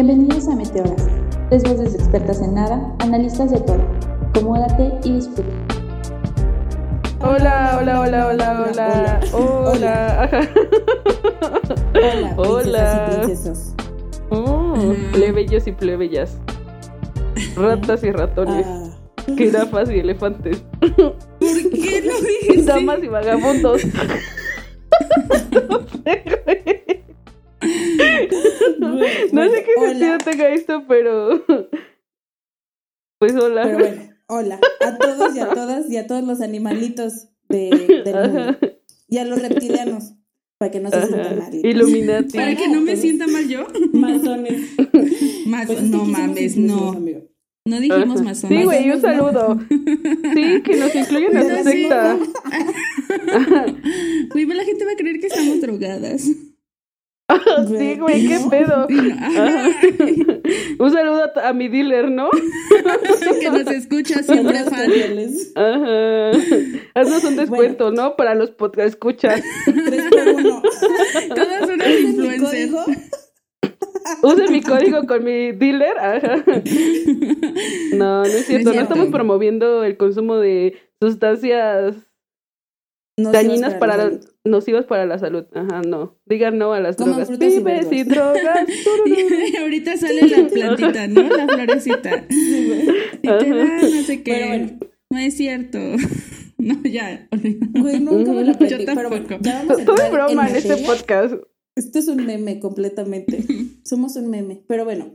Bienvenidos a Meteoras, tres voces expertas en nada, analistas de todo. Acomódate y disfruta. Hola, hola, hola, hola, hola, hola. Hola, Hola. princesas Oh, plebeyos y plebeyas. Ratas y ratones. princesas. Jirafas y elefantes. ¿Por qué lo dijiste? Damas y vagabundos. No sé qué Hola. sentido tenga esto, pero. Pues hola. Pero bueno, hola a todos y a todas y a todos los animalitos de, del mundo. Y a los reptilianos, para que no se sientan ajá. mal. Illuminati. Para que no me sienta mal yo. Masones. Pues no mames, no. No dijimos o Sí, güey, un Masones, ¿no? saludo. Sí, que nos incluyan en Pero su secta. Güey, la gente va a creer que estamos drogadas. Sí, güey, qué pedo. Ajá. Un saludo a, a mi dealer, ¿no? que nos escucha siempre fan. Ajá. Haznos un descuento, ¿no? Para los podcast escuchas. Tres por uno. Todas unas ¿Ese es mi influencers. código? Usen mi código con mi dealer. Ajá. No, no es cierto. No cierto. estamos promoviendo el consumo de sustancias dañinas para la nocivas para la salud. Ajá, no. Digan no a las Coman drogas. frutas y Vive verduras. sin drogas. Y ahorita sale la plantita, ¿no? La florecita. Y te da no sé qué. Pero bueno. No es cierto. No, ya. Güey, nunca me lo aprendí. Yo bueno, tampoco. ya vamos a Todo es broma en este podcast. Este es un meme completamente. Somos un meme. Pero bueno,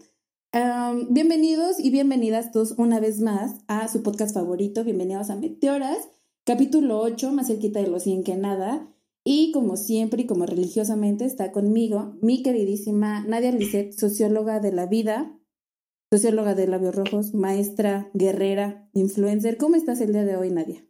bienvenidos y bienvenidas todos una vez más a su podcast favorito. Bienvenidos a Meteoras, capítulo 8, más cerquita de los 100 que nada. Y como siempre y como religiosamente está conmigo mi queridísima Nadia Lisset, socióloga de la vida, socióloga de labios rojos, maestra, guerrera, influencer. ¿Cómo estás el día de hoy, Nadia?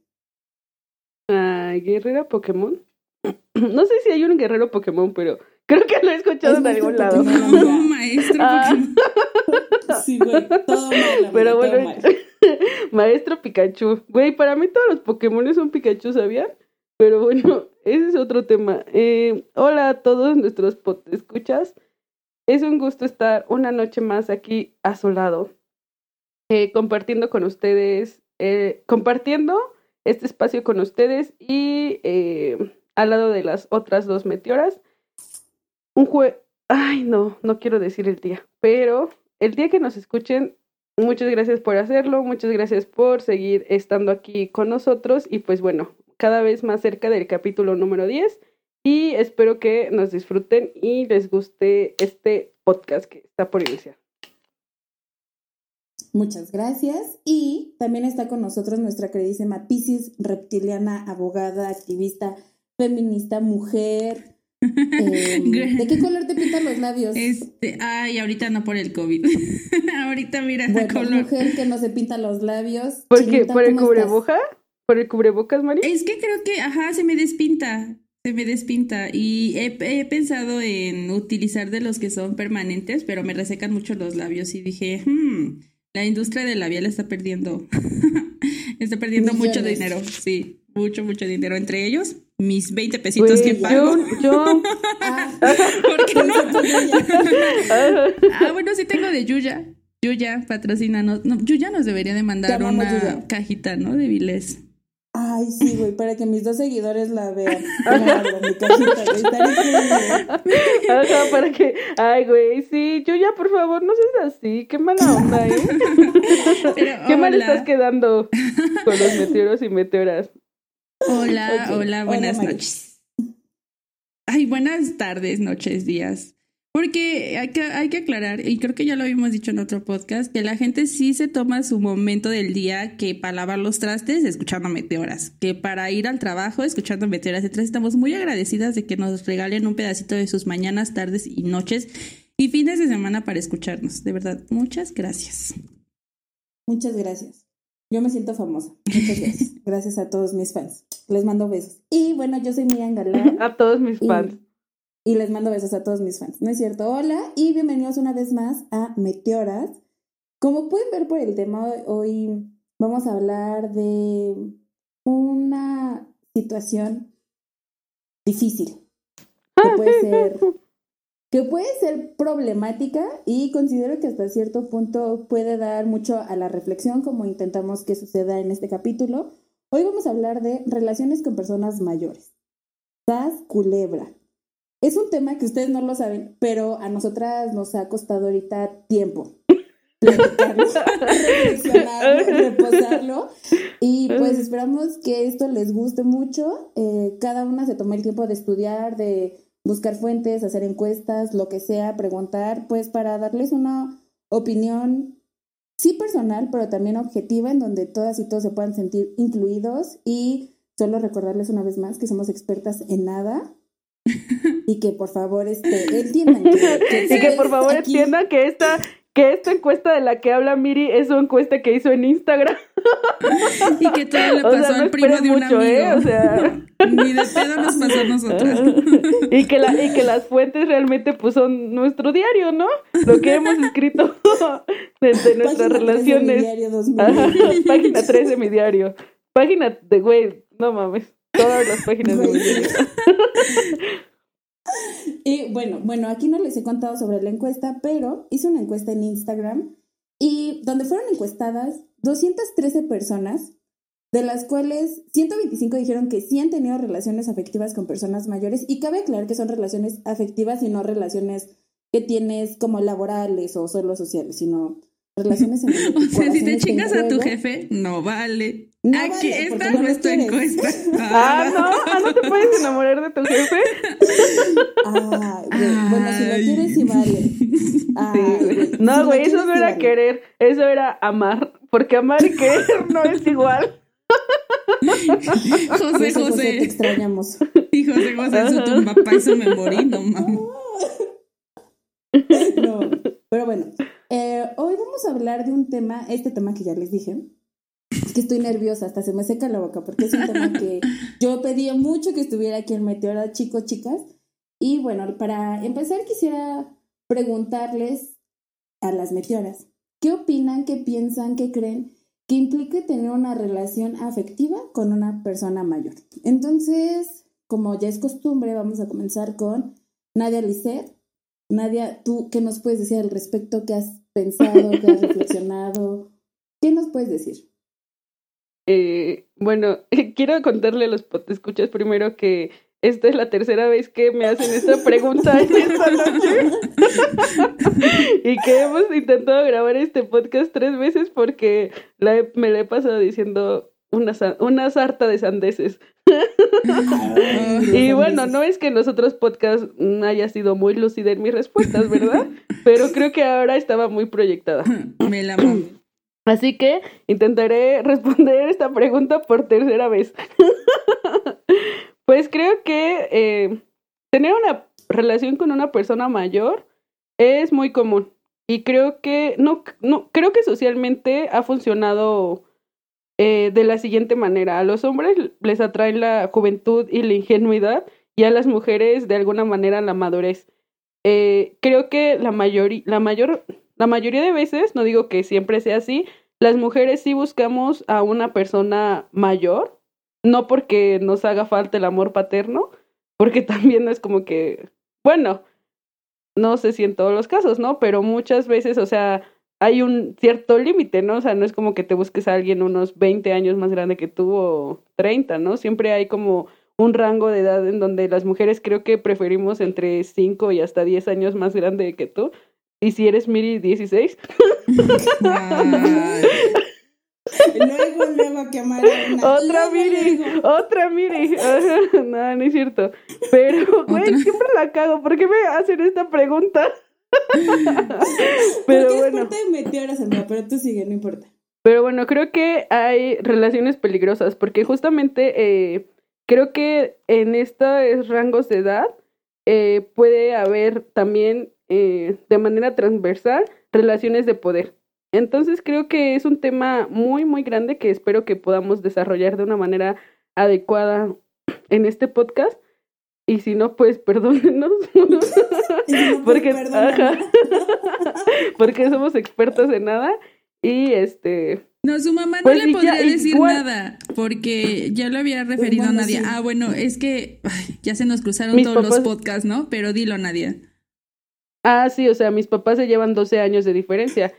Ay, guerrera Pokémon. No sé si hay un guerrero Pokémon, pero creo que lo he escuchado Es en algún lado. Pokémon. No, maestro. Ah. Pokémon. Sí, güey, todo mal. amiga, Pero todo bueno, mal. Maestro Pikachu. Güey, para mí todos los Pokémon son Pikachu, ¿sabían? Pero bueno, ese es otro tema. Eh, hola a todos nuestros escuchas. Es un gusto estar una noche más aquí a su lado, eh, compartiendo con ustedes, eh, compartiendo este espacio con ustedes y al lado de las otras dos meteoras. Un jue... Ay, no, no quiero decir el día, pero el día que nos escuchen, muchas gracias por hacerlo, muchas gracias por seguir estando aquí con nosotros y pues bueno, cada vez más cerca del capítulo número 10 y espero que nos disfruten y les guste este podcast que está por iniciar. Muchas gracias. Y también está con nosotros nuestra queridísima Piscis, reptiliana, abogada, activista, feminista, mujer. Eh, ¿De qué color te pintan los labios? Este, ay, ahorita no por el COVID. ahorita mira el Bueno, color. mujer que no se pinta los labios. ¿Por qué? ¿Por el cubreboca? ¿Por el cubrebocas, Mari? Es que creo que, ajá, se me despinta. Se me despinta. Y he, he pensado en utilizar de los que son permanentes, pero me resecan mucho los labios. Y dije, hmm, la industria del labial está perdiendo. está perdiendo mucho dinero. Sí, mucho, mucho dinero. Entre ellos, mis 20 pesitos que pago. yo, yo, Ah, ¿Por qué no? Ah, bueno, sí tengo de Yuya. Yuya, patrocínanos. No, Yuya nos debería de mandar una Yuya. cajita, ¿no? De Viles. Ay, sí, güey, para que mis dos seguidores la vean. Claro, mi cajita, güey, estaría increíble. Ajá, para que. Ay, güey, sí, yo ya, por favor, no seas así. Qué mala onda, ¿eh? Pero, Qué mal estás quedando con los meteoros y meteoras. Hola, hola, buenas noches. Ay, buenas tardes, noches, días. Porque hay que, hay que aclarar, y creo que ya lo habíamos dicho en otro podcast, que la gente sí se toma su momento del día que para lavar los trastes escuchando meteoras, que para ir al trabajo escuchando meteoras. Entonces estamos muy agradecidas de que nos regalen un pedacito de sus mañanas, tardes y noches y fines de semana para escucharnos. De verdad, muchas gracias. Muchas gracias. Yo me siento famosa. Muchas gracias. Gracias a todos mis fans. Les mando besos. Y bueno, yo soy Miriam Galán. A todos mis Y- fans. Y les mando besos a todos mis fans. ¿No es cierto? Hola y bienvenidos una vez más a Meteoras. Como pueden ver por el tema, hoy vamos a hablar de una situación difícil. Que puede ser que puede ser problemática y considero que hasta cierto punto puede dar mucho a la reflexión como intentamos que suceda en este capítulo. Hoy vamos a hablar de relaciones con personas mayores. Sas culebra. Es un tema que ustedes no lo saben, pero a nosotras nos ha costado ahorita tiempo platicarlo, reflexionarlo, reposarlo. Y pues esperamos que esto les guste mucho. Eh, cada una se tome el tiempo de estudiar, de buscar fuentes, hacer encuestas, lo que sea, preguntar, pues para darles una opinión, sí personal, pero también objetiva, en donde todas y todos se puedan sentir incluidos. Y solo recordarles una vez más que somos expertas en nada. y que por favor este, entiendan que, y que por favor entiendan que esta que esta encuesta de la que habla Miri es una encuesta que hizo en Instagram. Y que todo le pasó al primo de un mucho, ¿eh? amigo. O sea... Ni de pedo nos pasó a nosotros. y, que la, y que las fuentes realmente pues son nuestro diario, ¿no? Lo que hemos escrito de, nuestras relaciones. diario página 3 de mi diario. Página de, güey, no mames. Todas las páginas de mi diario. Y bueno, bueno, aquí no les he contado sobre la encuesta, pero hice una encuesta en Instagram y donde fueron encuestadas 213 personas, de las cuales 125 dijeron que sí han tenido relaciones afectivas con personas mayores y cabe aclarar que son relaciones afectivas y no relaciones que tienes como laborales o solo sociales, sino relaciones en O sea, si te chingas a tu jefe, no vale. Aquí esta no es tu encuesta. Ah, no, ah, no te puedes enamorar de tu jefe. Ah, bueno, si lo quieres, sí vale. No, güey, eso no era querer, eso era amar. Porque amar y querer no es igual. José, José. Te extrañamos. Y José, José, eso tu papá, eso me morí, no mames. No, pero bueno, eh, hoy vamos a hablar de un tema, este tema que ya les dije. Es que estoy nerviosa, hasta se me seca la boca, porque es un tema que yo pedía mucho que estuviera aquí en Meteora, chicos, chicas. Y bueno, para empezar quisiera preguntarles a las meteoras, ¿qué opinan, qué piensan, qué creen que implique tener una relación afectiva con una persona mayor? Entonces, como ya es costumbre, vamos a comenzar con Nadia Lisset. Nadia, ¿tú qué nos puedes decir al respecto? ¿Qué has pensado, qué has reflexionado? ¿Qué nos puedes decir? Eh, bueno, quiero contarle a los escuchas primero que esta es la tercera vez que me hacen esta pregunta en esta noche. y que hemos intentado grabar este podcast tres veces porque me la he pasado diciendo una, una sarta de sandeces. y bueno, no es que en los otros podcasts haya sido muy lúcida en mis respuestas, ¿verdad? Pero creo que ahora estaba muy proyectada. Me la Así que intentaré responder esta pregunta por tercera vez. pues creo que eh, tener una relación con una persona mayor es muy común. Y creo que, no, no, creo que socialmente ha funcionado eh, de la siguiente manera. A los hombres les atrae la juventud y la ingenuidad y a las mujeres de alguna manera la madurez. Eh, creo que la, la, mayor, la mayoría de veces, no digo que siempre sea así, las mujeres sí buscamos a una persona mayor, no porque nos haga falta el amor paterno, porque también es como que, bueno, no sé si en todos los casos, ¿no? Pero muchas veces, o sea, hay un cierto límite, ¿no? O sea, no es como que te busques a alguien unos 20 años más grande que tú o 30, ¿no? Siempre hay como un rango de edad en donde las mujeres creo que preferimos entre 5 y hasta 10 años más grande que tú. Y si eres Miri 16. Luego, luego quemar Otra Miri, otra Miri. no, no es cierto. Pero, güey, siempre la cago. ¿Por qué me hacen esta pregunta? pero Porque bueno. Es de meteoras, pero tú sigue, no importa. Pero bueno, creo que hay relaciones peligrosas porque justamente eh, creo que en estos rangos de edad eh, puede haber también eh, de manera transversal relaciones de poder. Entonces creo que es un tema muy, muy grande que espero que podamos desarrollar de una manera adecuada en este podcast y si no, pues perdónenos. Pues, porque, porque somos expertos en nada. Y este. No, su mamá no pues, le podría decir nada, porque ya lo había referido a Nadia. Ah, bueno, es que ya se nos cruzaron todos los podcasts, ¿no? Pero dilo, Nadia. Ah, sí, o sea, mis papás se llevan 12 años de diferencia.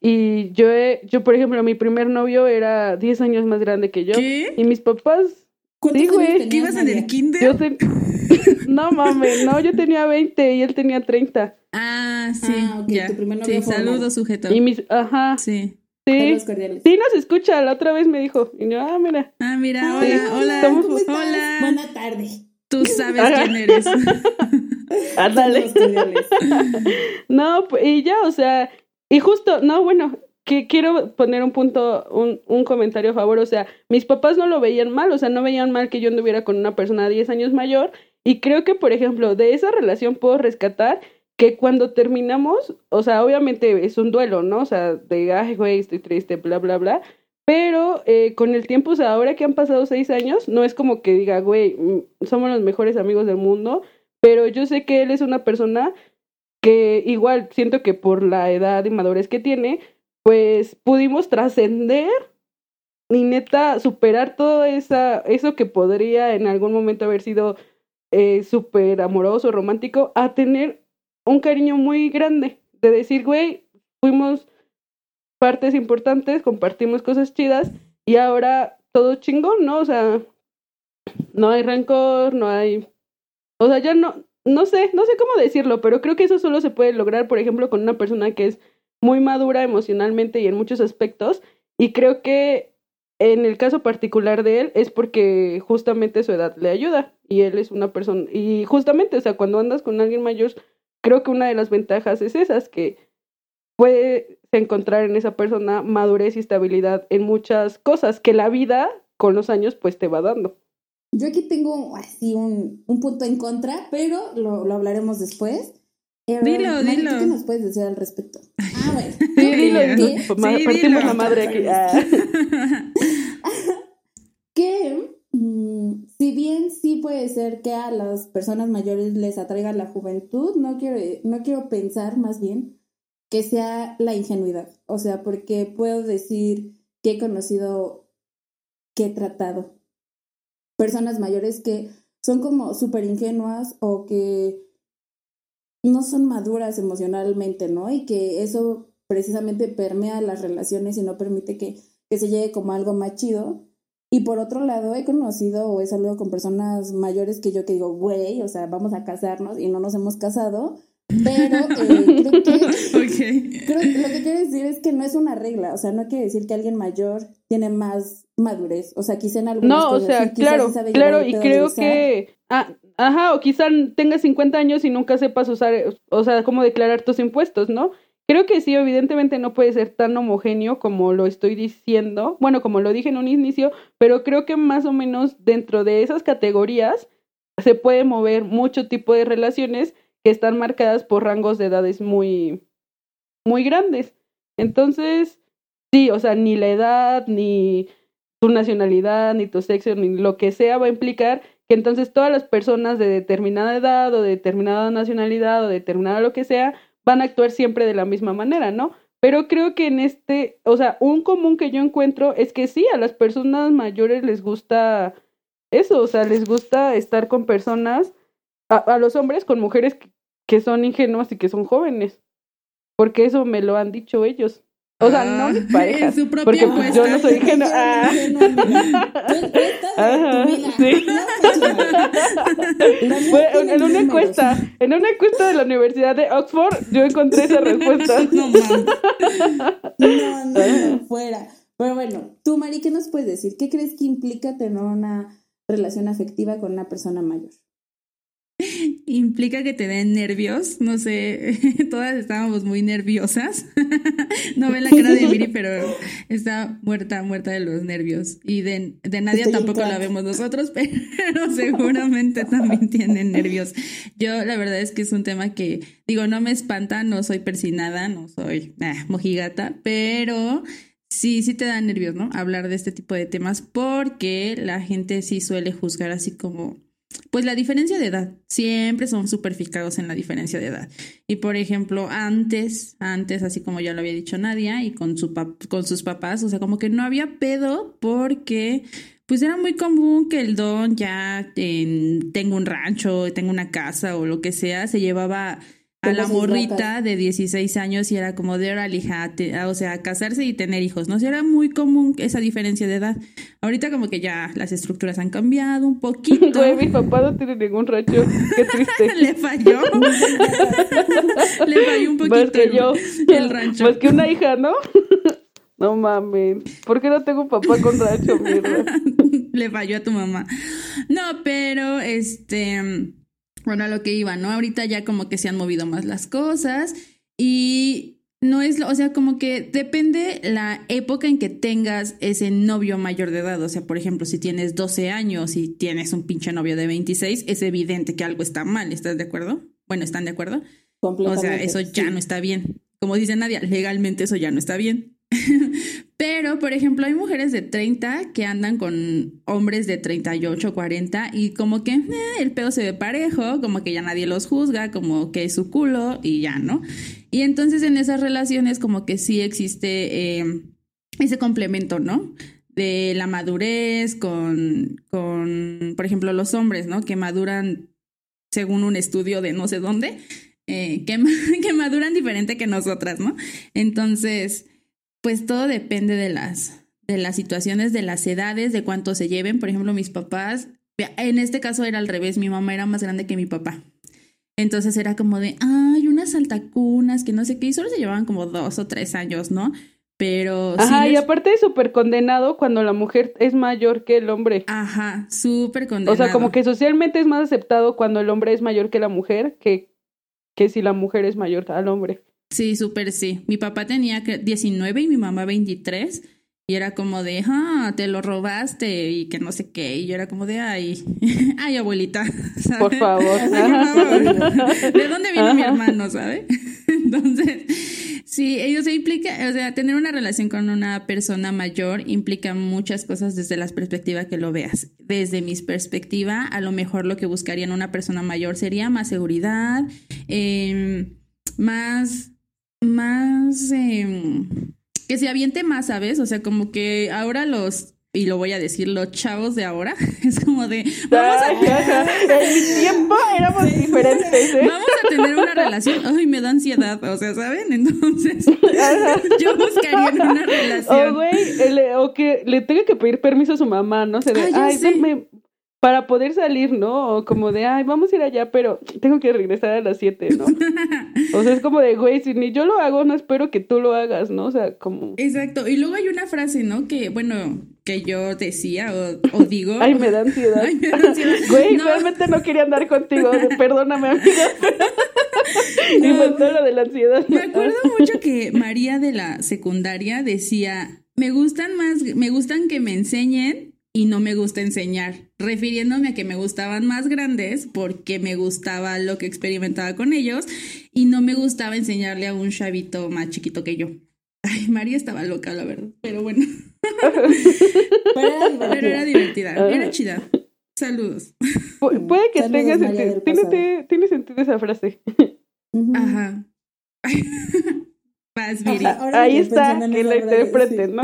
Y yo, he, yo por ejemplo, mi primer novio era 10 años más grande que yo. ¿Qué? Y mis papás, ¿Cuántos Sí, años güey, tenías, ¿Qué ibas en el kinder? yo no mames, no, yo tenía 20 y él tenía 30. Ah, sí. Ah, ok, ya. tu primer novio sí, saludos, sujeto. Y mis, ajá, Sí. sí. Sí nos escucha, la otra vez me dijo. Y yo, ah, mira. Ah, mira, hola, hola. somos- ¿Cómo estás? hola. Buena tarde. Tú sabes quién eres. Ándale. No, pu- y ya, o sea, y justo, no, bueno, que quiero poner un punto, un, un comentario a favor, o sea, mis papás no lo veían mal, o sea, no veían mal que yo anduviera con una persona 10 años mayor, y creo que, por ejemplo, de esa relación puedo rescatar que cuando terminamos, o sea, obviamente es un duelo, ¿no? O sea, de, ay, güey, estoy triste, bla, bla, bla, pero eh, con el tiempo, o sea, ahora que han pasado seis años, no es como que diga, güey, mm, somos los mejores amigos del mundo, pero yo sé que él es una persona que igual siento que por la edad y madurez que tiene, pues pudimos trascender y neta superar todo esa, eso que podría en algún momento haber sido eh, súper amoroso, romántico, a tener un cariño muy grande, de decir, güey, fuimos partes importantes, compartimos cosas chidas y ahora todo chingón, ¿no? O sea, no hay rencor, no hay... O sea, ya no, no sé, no sé cómo decirlo, pero creo que eso solo se puede lograr, por ejemplo, con una persona que es muy madura emocionalmente y en muchos aspectos. Y creo que en el caso particular de él es porque justamente su edad le ayuda y él es una persona. Y justamente, o sea, cuando andas con alguien mayor, creo que una de las ventajas es esas, que puedes encontrar en esa persona madurez y estabilidad en muchas cosas que la vida con los años pues te va dando. Yo aquí tengo así un, un punto en contra, pero lo, lo hablaremos después. Eh, Dilo, Mari, dilo. ¿tú ¿Qué nos puedes decir al respecto? Ah, bueno. Sí, dilo, ma- Sí, partimos dilo. la madre aquí. Ah. que mm, si bien sí puede ser que a las personas mayores les atraiga la juventud, no quiero, no quiero pensar más bien que sea la ingenuidad. O sea, porque puedo decir que he conocido, que he tratado personas mayores que son como súper ingenuas o que no son maduras emocionalmente, ¿no? Y que eso precisamente permea las relaciones y no permite que, que se llegue como algo más chido. Y por otro lado, he conocido o he salido con personas mayores que yo que digo, güey, o sea, vamos a casarnos y no nos hemos casado. Pero eh, creo que ok. Creo que lo que quiero decir es que no es una regla, o sea, no quiere decir que alguien mayor tiene más madurez, o sea, quizá en algunas No, o sea, claro, claro, y creo que, ah, ajá, o quizá tengas 50 años y nunca sepas usar, o sea, cómo declarar tus impuestos, ¿no? Creo que sí, evidentemente no puede ser tan homogéneo como lo estoy diciendo, bueno, como lo dije en un inicio, pero creo que más o menos dentro de esas categorías se puede mover mucho tipo de relaciones que están marcadas por rangos de edades muy, muy grandes. Entonces, sí, o sea, ni la edad, ni tu nacionalidad, ni tu sexo, ni lo que sea va a implicar que entonces todas las personas de determinada edad o de determinada nacionalidad o de determinada lo que sea van a actuar siempre de la misma manera, ¿no? Pero creo que en este, o sea, un común que yo encuentro es que sí, a las personas mayores les gusta eso, o sea, les gusta estar con personas, a, a los hombres con mujeres que, que son ingenuas y que son jóvenes, porque eso me lo han dicho ellos. O sea, no mis Ah, parejas, En su propia porque pues, yo no soy ingenua. Ah. Ajá, sí. En una encuesta, en una encuesta de la Universidad de Oxford, yo encontré esa respuesta. No. No, no, fuera. Pero bueno, tú, Mari, ¿qué nos puedes decir? ¿Qué crees que implica tener una relación afectiva con una persona mayor? Implica que te den nervios, no sé, todas estábamos muy nerviosas. No ven la cara de Miri, pero está muerta, muerta de los nervios. Y de, de Nadia Estoy tampoco la vemos nosotros, pero seguramente también tienen nervios. Yo la verdad es que es un tema que, digo, no me espanta, no soy persinada, no soy ah, mojigata, pero sí, sí te da nervios, ¿no? Hablar de este tipo de temas porque la gente sí suele juzgar así como pues la diferencia de edad, siempre son súper fijados en la diferencia de edad. Y por ejemplo, antes, antes, así como ya lo había dicho Nadia, y con, su con sus papás, o sea, como que no había pedo porque pues era muy común que el don ya en- tenga un rancho, tenga una casa o lo que sea, se llevaba a la ¿Cómo se morrita de 16 años y era como de hija, te- o sea, casarse y tener hijos, ¿no? O sea, era muy común esa diferencia de edad. Ahorita como que ya las estructuras han cambiado un poquito. Güey, mi papá no tiene ningún rancho. Qué triste. Le falló. Le falló un Más poquito que yo. el rancho. Más que una hija, ¿no? No mames. ¿Por qué no tengo un papá con rancho, mierda? Le falló a tu mamá. No, pero este, bueno, a lo que iba, ¿no? Ahorita ya como que se han movido más las cosas y no es, lo- o sea, como que depende la época en que tengas ese novio mayor de edad. O sea, por ejemplo, si tienes 12 años y tienes un pinche novio de 26, es evidente que algo está mal, ¿estás de acuerdo? Bueno, ¿están de acuerdo? O sea, eso ya sí. no está bien. Como dice Nadia, legalmente eso ya no está bien. Pero, por ejemplo, hay mujeres de 30 que andan con hombres de 38, 40 y como que eh, el pedo se ve parejo, como que ya nadie los juzga, como que es su culo y ya, ¿no? Y entonces en esas relaciones como que sí existe eh, ese complemento, ¿no? De la madurez con, con, por ejemplo, los hombres, ¿no? Que maduran según un estudio de no sé dónde, eh, que, que maduran diferente que nosotras, ¿no? Entonces, pues todo depende de las, de las situaciones, de las edades, de cuánto se lleven. Por ejemplo, mis papás, en este caso era al revés, mi mamá era más grande que mi papá. Entonces era como de, ay, unas altacunas, que no sé qué, y solo se llevaban como dos o tres años, ¿no? Pero sí Ajá, y les- aparte es súper condenado cuando la mujer es mayor que el hombre. Ajá, súper condenado. O sea, como que socialmente es más aceptado cuando el hombre es mayor que la mujer que, que si la mujer es mayor al hombre. Sí, súper sí. Mi papá tenía que 19 y mi mamá 23. Y era como de, ah, te lo robaste y que no sé qué. Y yo era como de, ay, ay, abuelita. ¿sabes? Por favor. Favor. ¿De dónde vino mi hermano, sabe? Entonces, sí, ellos se implica, o sea, tener una relación con una persona mayor implica muchas cosas desde la perspectiva que lo veas. Desde mi perspectiva, a lo mejor lo que buscaría en una persona mayor sería más seguridad, eh, más, más, eh, que se aviente más, ¿sabes? O sea, como que ahora los, y lo voy a decir, los chavos de ahora, es como de, vamos a, Ay. En mi tiempo éramos diferentes, ¿eh? vamos a tener una relación, ay, me da ansiedad, o sea, ¿saben? Entonces, yo buscaría una O relación. güey, el- o que le tenga que pedir permiso a su mamá, ¿no? Se de, Ah, ya ay, sé. Para poder salir, ¿no? O como de, ay, vamos a ir allá, pero tengo que regresar a las 7, ¿no? O sea, es como de, güey, si ni yo lo hago, no espero que tú lo hagas, ¿no? O sea, como, Exacto, y luego hay una frase, ¿no? Que, bueno, que yo decía o, o digo. ay, me da ansiedad. Ay, me da ansiedad. Güey, No. realmente no quería andar contigo, perdóname, amiga. Inventó lo de la ansiedad. Me acuerdo mucho que María de la secundaria decía, me gustan más, me gustan que me enseñen y no me gusta enseñar, refiriéndome a que me gustaban más grandes porque me gustaba lo que experimentaba con ellos y no me gustaba enseñarle a un chavito más chiquito que yo. Ay, María estaba loca, la verdad, pero bueno, Pero era divertido. pero era divertida, era chida. Saludos. Pu- puede que Saludos, tenga María sentido. Tiene, tiene- tiene sentido esa frase. Ajá. Vas, Viri. Ajá, ahora Ahí está, que la sí. ¿no?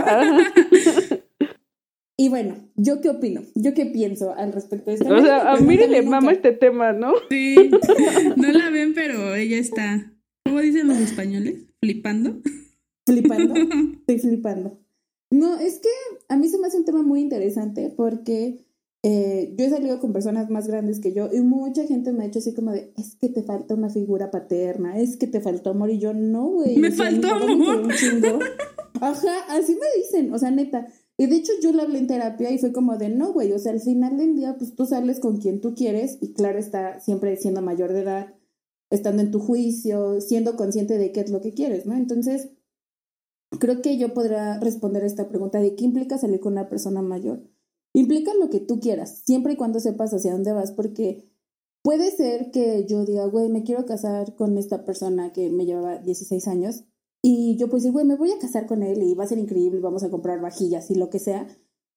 Y bueno, ¿yo qué opino? ¿Yo qué pienso al respecto de esto? O sea, a Miri le mama este tema, ¿no? Sí, no la ven, pero ella está, ¿cómo dicen los españoles? Flipando. Flipando. Estoy flipando. No, es que a mí se me hace un tema muy interesante porque eh, yo he salido con personas más grandes que yo y mucha gente me ha dicho así como de, es que te falta una figura paterna, es que te faltó amor y yo no, güey. Me o sea, faltó amor. quería un chingo". Ajá, así me dicen, o sea, neta. Y de hecho yo le hablé en terapia y fue como de, no, güey, o sea, al final del día, pues tú sales con quien tú quieres y claro está siempre siendo mayor de edad, estando en tu juicio, siendo consciente de qué es lo que quieres, ¿no? Entonces, creo que yo podría responder a esta pregunta de qué implica salir con una persona mayor. Implica lo que tú quieras, siempre y cuando sepas hacia dónde vas, porque puede ser que yo diga, güey, me quiero casar con esta persona que me llevaba 16 años, y yo pues, güey, me voy a casar con él y va a ser increíble, vamos a comprar vajillas y lo que sea.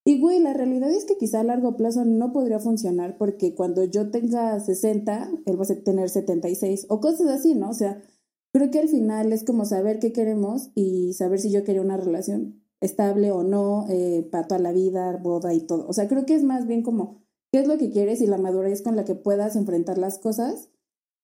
Y güey, la realidad es que quizá a largo plazo no podría funcionar porque cuando yo tenga 60, él va a tener 76 o cosas así, ¿no? O sea, creo que al final es como saber qué queremos y saber si yo quería una relación estable o no, eh, para toda la vida, boda y todo. O sea, creo que es más bien como qué es lo que quieres y la madurez con la que puedas enfrentar las cosas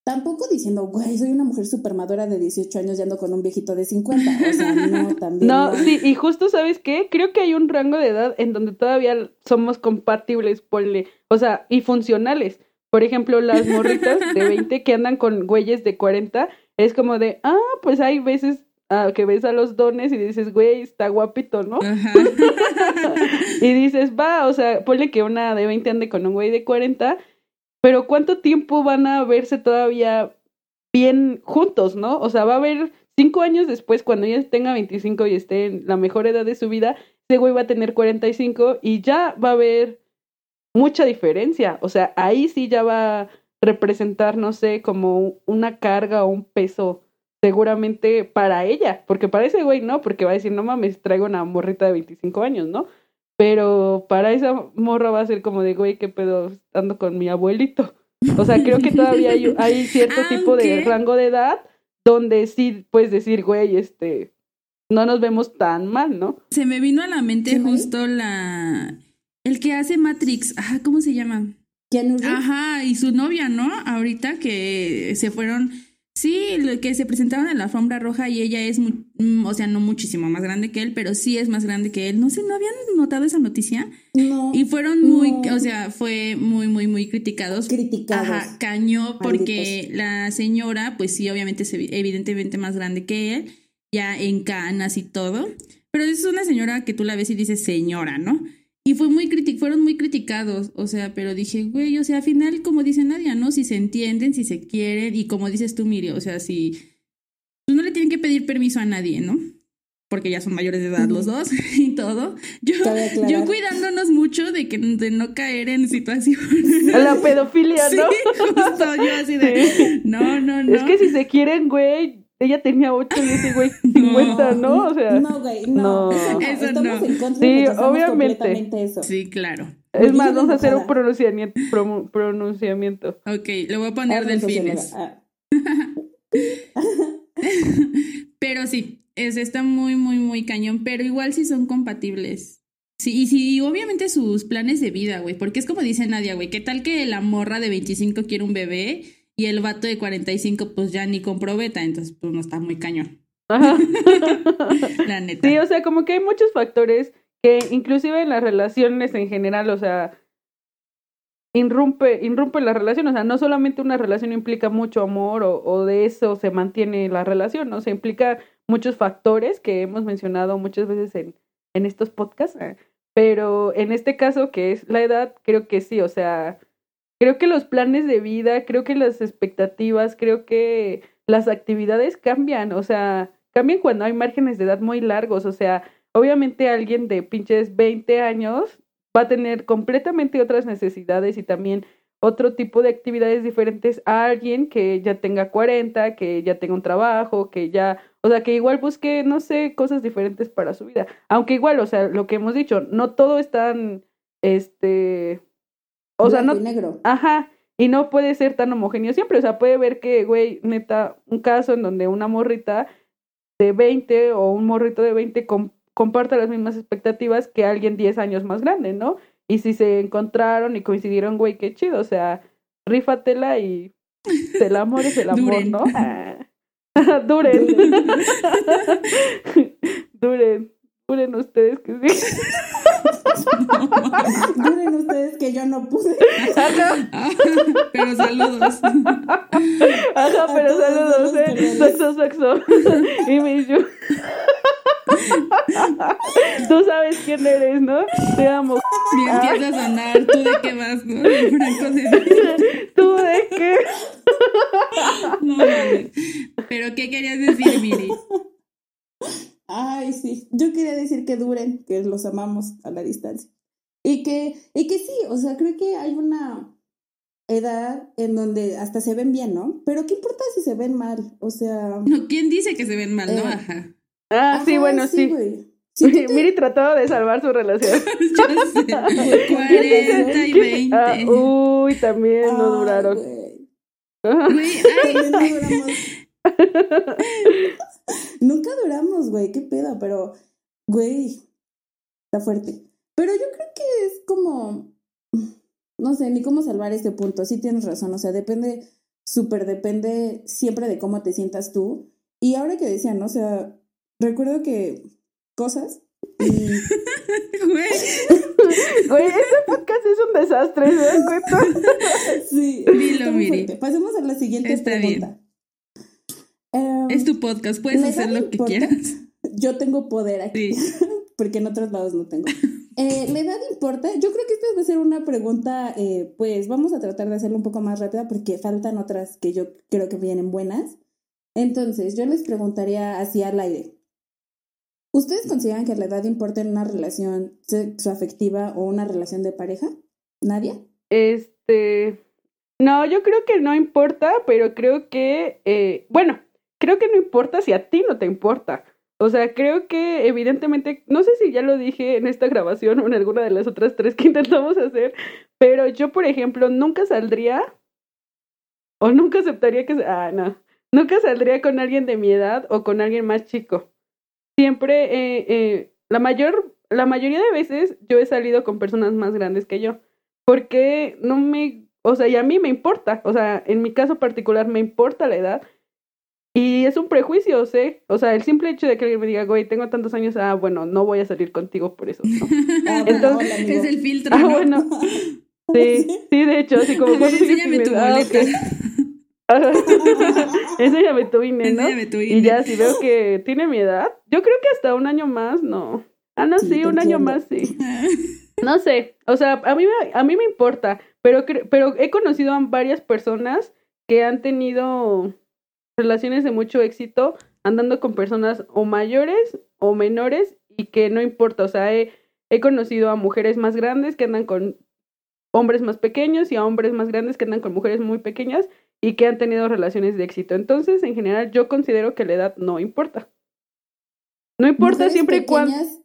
tampoco diciendo, güey, soy una mujer súper madura de 18 años y ando con un viejito de 50. O sea, no, también. No, sí, y justo, ¿sabes qué? Creo que hay un rango de edad en donde todavía somos compatibles, ponle, o sea, y funcionales. Por ejemplo, las morritas de 20 que andan con güeyes de 40, es como de, ah, pues hay veces ah, que ves a los dones y dices, güey, está guapito, ¿no? Ajá. y dices, va, o sea, ponle que una de 20 ande con un güey de 40, pero ¿cuánto tiempo van a verse todavía bien juntos, no? O sea, va a haber cinco años después, cuando ella tenga 25 y esté en la mejor edad de su vida, ese güey va a tener 45 y ya va a haber mucha diferencia. O sea, ahí sí ya va a representar, no sé, como una carga o un peso seguramente para ella, porque para ese güey no, porque va a decir, no mames, traigo una morrita de 25 años, ¿no? Pero para esa morra va a ser como de, güey, qué pedo, ando con mi abuelito. O sea, creo que todavía hay, hay cierto tipo de rango de edad donde sí puedes decir, güey, este, no nos vemos tan mal, ¿no? Se me vino a la mente justo la... El que hace Matrix. Ajá, ¿cómo se llama? Keanu Reeves. Ajá, y su novia, ¿no? Ahorita que se fueron... Sí, lo que se presentaron en la alfombra roja y ella es, mu- mm, o sea, no muchísimo más grande que él, pero sí es más grande que él. No sé, ¿no habían notado esa noticia? No. Y fueron muy, No. o sea, fue muy, muy, muy criticados. criticados. Ajá, cañó porque la señora, pues sí, obviamente es evi- evidentemente más grande que él, ya en canas y todo, pero es una señora que tú la ves y dices señora, ¿no? Y fue muy criti- fueron muy criticados, o sea, pero dije, güey, o sea, al final, como dice Nadia, ¿no? Si se entienden, si se quieren, y como dices tú, Miri, o sea, si pues no le tienen que pedir permiso a nadie, ¿no? Porque ya son mayores de edad los dos y todo. Yo, yo cuidándonos mucho de que de no caer en situaciones. La pedofilia, Sí, ¿no? justo yo así de. No, no, no. Es que si se quieren, güey, ella tenía 8 y ese güey 50, ¿no? O sea, No, güey, no. no. Eso no. Eso Estamos no. en contra Sí, y obviamente. completamente eso. Sí, claro. es más, vamos a hacer un pronunciamiento. pronunciamiento. Ok, le voy a poner Ah, delfines. ah, Pero sí, es, está muy, muy, muy cañón. Pero igual sí son compatibles. Sí, y sí, obviamente sus planes de vida, güey. Porque es como dice Nadia, güey. ¿Qué tal que la morra de 25 quiere un bebé y el vato de 45 pues ya ni compró beta? Entonces, pues no está muy cañón. Ajá. La neta. Sí, o sea, como que hay muchos factores que inclusive en las relaciones en general, o sea, irrumpe, irrumpe la relación, o sea, no solamente una relación implica mucho amor o, o de eso se mantiene la relación, ¿no? Se implica muchos factores que hemos mencionado muchas veces en, en estos podcasts, eh, pero en este caso que es la edad, creo que sí, o sea, creo que los planes de vida, creo que las expectativas, creo que las actividades cambian, o sea, cambian cuando hay márgenes de edad muy largos, o sea, obviamente alguien de pinches 20 años va a tener completamente otras necesidades y también otro tipo de actividades diferentes a alguien que ya tenga 40, que ya tenga un trabajo, que ya, o sea, que igual busque, no sé, cosas diferentes para su vida. Aunque igual, o sea, lo que hemos dicho, no todo es tan, este, o sea, no, blanco y negro. Ajá, y no puede ser tan homogéneo siempre, o sea, puede ver que, güey, neta, un caso en donde una morrita de 20 o un morrito de 20 com- comparta las mismas expectativas que alguien 10 años más grande, ¿no? Y si se encontraron y coincidieron, güey, qué chido, o sea, rífatela y el amor es el amor. ¿no? Ah. Duren. Duren. Duren ustedes que sí. Que yo no pude. Ajá, pero saludos. ajá, pero todos saludos, eh. Sexo, sexo. Y me yo. Tú sabes quién eres, ¿no? Te amo. Y empieza a sonar, ¿tú de qué vas? ¿no? De- ¿Tú de qué? No mames. Pero, ¿qué querías decir, Miri? Ay, sí. Yo quería decir que duren, que los amamos a la distancia. Y que, y que sí, o sea, creo que hay una edad en donde hasta se ven bien, ¿no? Pero ¿qué importa si se ven mal? O sea. No, ¿Quién dice que se ven mal, no? Eh. Ajá. Ah, sí, bueno, sí. güey. Si tú te- Miri trataba de salvar su relación. Sé. 40 y 20. Ah, uy, también no duraron. güey. Ajá. Güey, ay, También no duramos. Nunca duramos, güey, qué pedo, pero, güey, está fuerte. Pero yo creo que es como, no sé, ni cómo salvar este punto. Sí tienes razón, o sea, depende súper depende siempre de cómo te sientas tú. Y ahora que decían, ¿no? O sea, recuerdo que cosas y Güey, Güey, este podcast es un desastre, ¿se dan cuenta? sí, Dilo, Miri. Pasemos a la siguiente Está pregunta. Em, es tu podcast, puedes ¿la hacer lo que importa? quieras. Yo tengo poder aquí, Sí. porque en otros lados no tengo. Eh, ¿La edad importa? Yo creo que esta va a ser una pregunta, eh, pues vamos a tratar de hacerlo un poco más rápida porque faltan otras que yo creo que vienen buenas. Entonces, yo les preguntaría así al aire. ¿Ustedes consideran que la edad importa en una relación sexoafectiva o una relación de pareja? ¿Nadia? Este. No, yo creo que no importa, pero creo que. eh, bueno, creo que no importa si a ti no te importa. O sea, creo que evidentemente, no sé si ya lo dije en esta grabación o en alguna de las otras tres que intentamos hacer, pero yo, por ejemplo, nunca saldría o nunca aceptaría que... Ah, no. Nunca saldría con alguien de mi edad o con alguien más chico. Siempre, eh, eh, la, mayor, la mayoría de veces yo he salido con personas más grandes que yo, porque no me... O sea, y a mí me importa, o sea, en mi caso particular me importa la edad, y es un prejuicio, sé. O sea, el simple hecho de que alguien me diga, güey, tengo tantos años, ah, bueno, no voy a salir contigo por eso. ¿no? Ah, Entonces, hola, es el filtro, Ah, ¿no? bueno. Sí, sí, de hecho, así como... A ver, ¿cuántos años enséñame tu boleta. enséñame tu INE, ¿no? Enséñame tu Y INE. ya, si veo que tiene mi edad, yo creo que hasta un año más, no. Ah, no, Sí, un año más, sí. No sé, o sea, a mí, me- a mí me importa, pero, pero he conocido a varias personas que han tenido relaciones de mucho éxito andando con personas o mayores o menores y que no importa, o sea, he, he conocido a mujeres más grandes que andan con hombres más pequeños y a hombres más grandes que andan con mujeres muy pequeñas y que han tenido relaciones de éxito. Entonces, en general, yo considero que la edad no importa. No importa Mujeres siempre y cuando... pequeñas-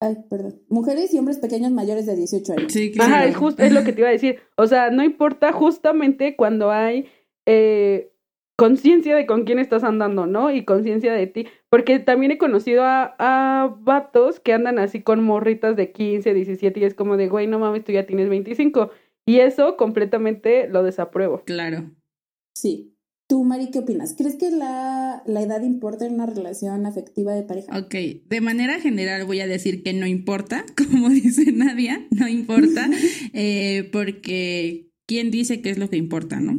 Ay, perdón. Mujeres y hombres pequeños mayores de 18 años. Sí, claro. Ajá, es, just- es lo que te iba a decir. O sea, no importa justamente cuando hay eh, conciencia de con quién estás andando, ¿no? Y conciencia de ti. Porque también he conocido a, a vatos que andan así con morritas de 15, 17 y es como de, güey, no mames, tú ya tienes 25. Y eso completamente lo desapruebo. Claro. Sí. Tú, Mari, ¿qué opinas? ¿Crees que la, la edad importa en una relación afectiva de pareja? Ok, de manera general voy a decir que no importa, como dice Nadia, no importa, eh, porque ¿quién dice qué es lo que importa, no?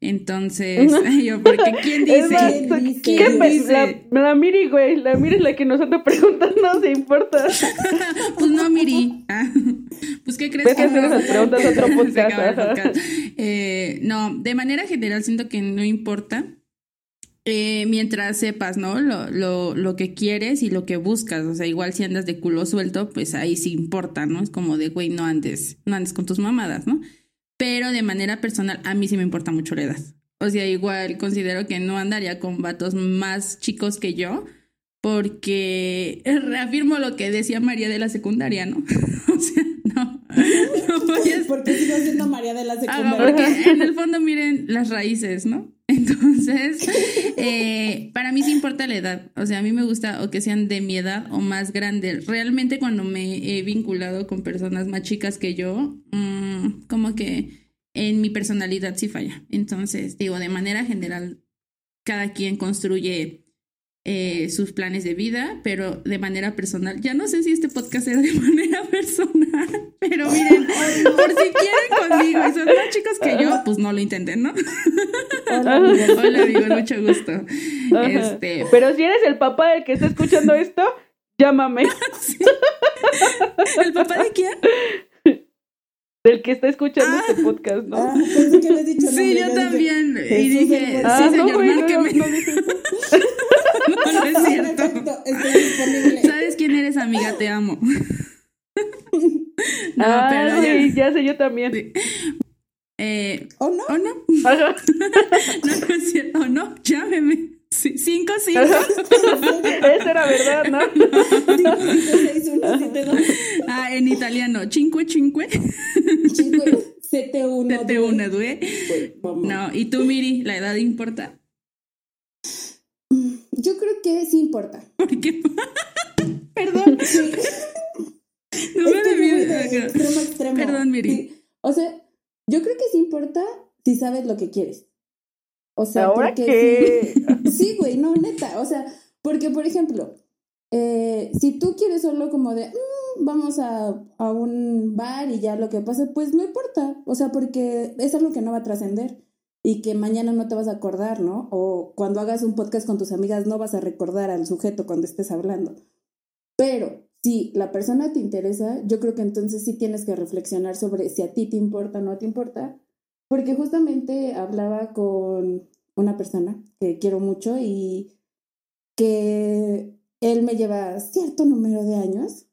Entonces, yo, porque ¿quién Es más, dice? ¿Quién dice? ¿qué ¿Quién pe- dice? La, la Miri, güey, la Miri es la que nos anda preguntando si importa. Pues no, Miri. Ah, Pues, ¿qué crees que hacer no? esas preguntas otro podcast. Eh, no, de manera general siento que no importa. eh, mientras sepas, ¿no? Lo, lo, lo que quieres y lo que buscas. O sea, igual si andas de culo suelto, pues ahí sí importa, ¿no? Es como de, güey, no andes, no andes con tus mamadas, ¿no? Pero de manera personal, a mí sí me importa mucho la edad. O sea, igual considero que no andaría con vatos más chicos que yo, porque reafirmo lo que decía María de la secundaria, ¿no? o sea, no. Porque sigo siendo María de la Ajá, secundaria. porque en el fondo miren las raíces, ¿no? Entonces, eh, para mí sí importa la edad. O sea, a mí me gusta o que sean de mi edad o más grandes. Realmente cuando me he vinculado con personas más chicas que yo, mm, como que en mi personalidad sí falla. Entonces, digo, de manera general, cada quien construye eh, sus planes de vida, pero de manera personal. Ya no sé si este podcast era de manera personal, pero miren, por si quieren conmigo y son más chicos que yo, pues no lo intenten, ¿no? Hola, amigo, mucho gusto. Este, Pero si eres el papá del que está escuchando esto, llámame. ¿El papá de quién? Del que está escuchando este podcast, ¿no? Ah, pensé que habías dicho Sí, nombre, yo dije, también. Y dije, sí, Ah, no, señor, no, márqueme. no. No, no es cierto. Perfecto, estoy disponible. ¿Sabes quién eres, amiga? Te amo. No, ah, pero sí, ya. ya sé, yo también. Sí. Eh, ¿O no? ¿O no? Ajá. No, no es cierto. ¿O no? Llámeme. Sí, cinco, cinco. Eso era verdad, ¿no? 5, 5, 6, 1, 7, 2, Ah, en italiano. Cinque, cinque. 5, 7, 1, Te una, due. No, ¿y tú, Miri? ¿La edad importa? Yo creo que sí importa. Porque. Perdón. Sí. No me de- extremo extremo. Perdón, Miri. Sí. O sea, yo creo que sí importa si sabes lo que quieres. O sea, ¿Ahora porque qué? Sí, güey, no, neta. O sea, porque, por ejemplo, eh, si tú quieres solo como de, "Mm, vamos a, a un bar y ya lo que pase, pues no importa. O sea, porque es algo que no va a trascender y que mañana no te vas a acordar, ¿no? O cuando hagas un podcast con tus amigas no vas a recordar al sujeto cuando estés hablando. Pero si la persona te interesa, yo creo que entonces sí tienes que reflexionar sobre si a ti te importa o no te importa. Porque justamente hablaba con una persona que quiero mucho y que él me lleva cierto número de años.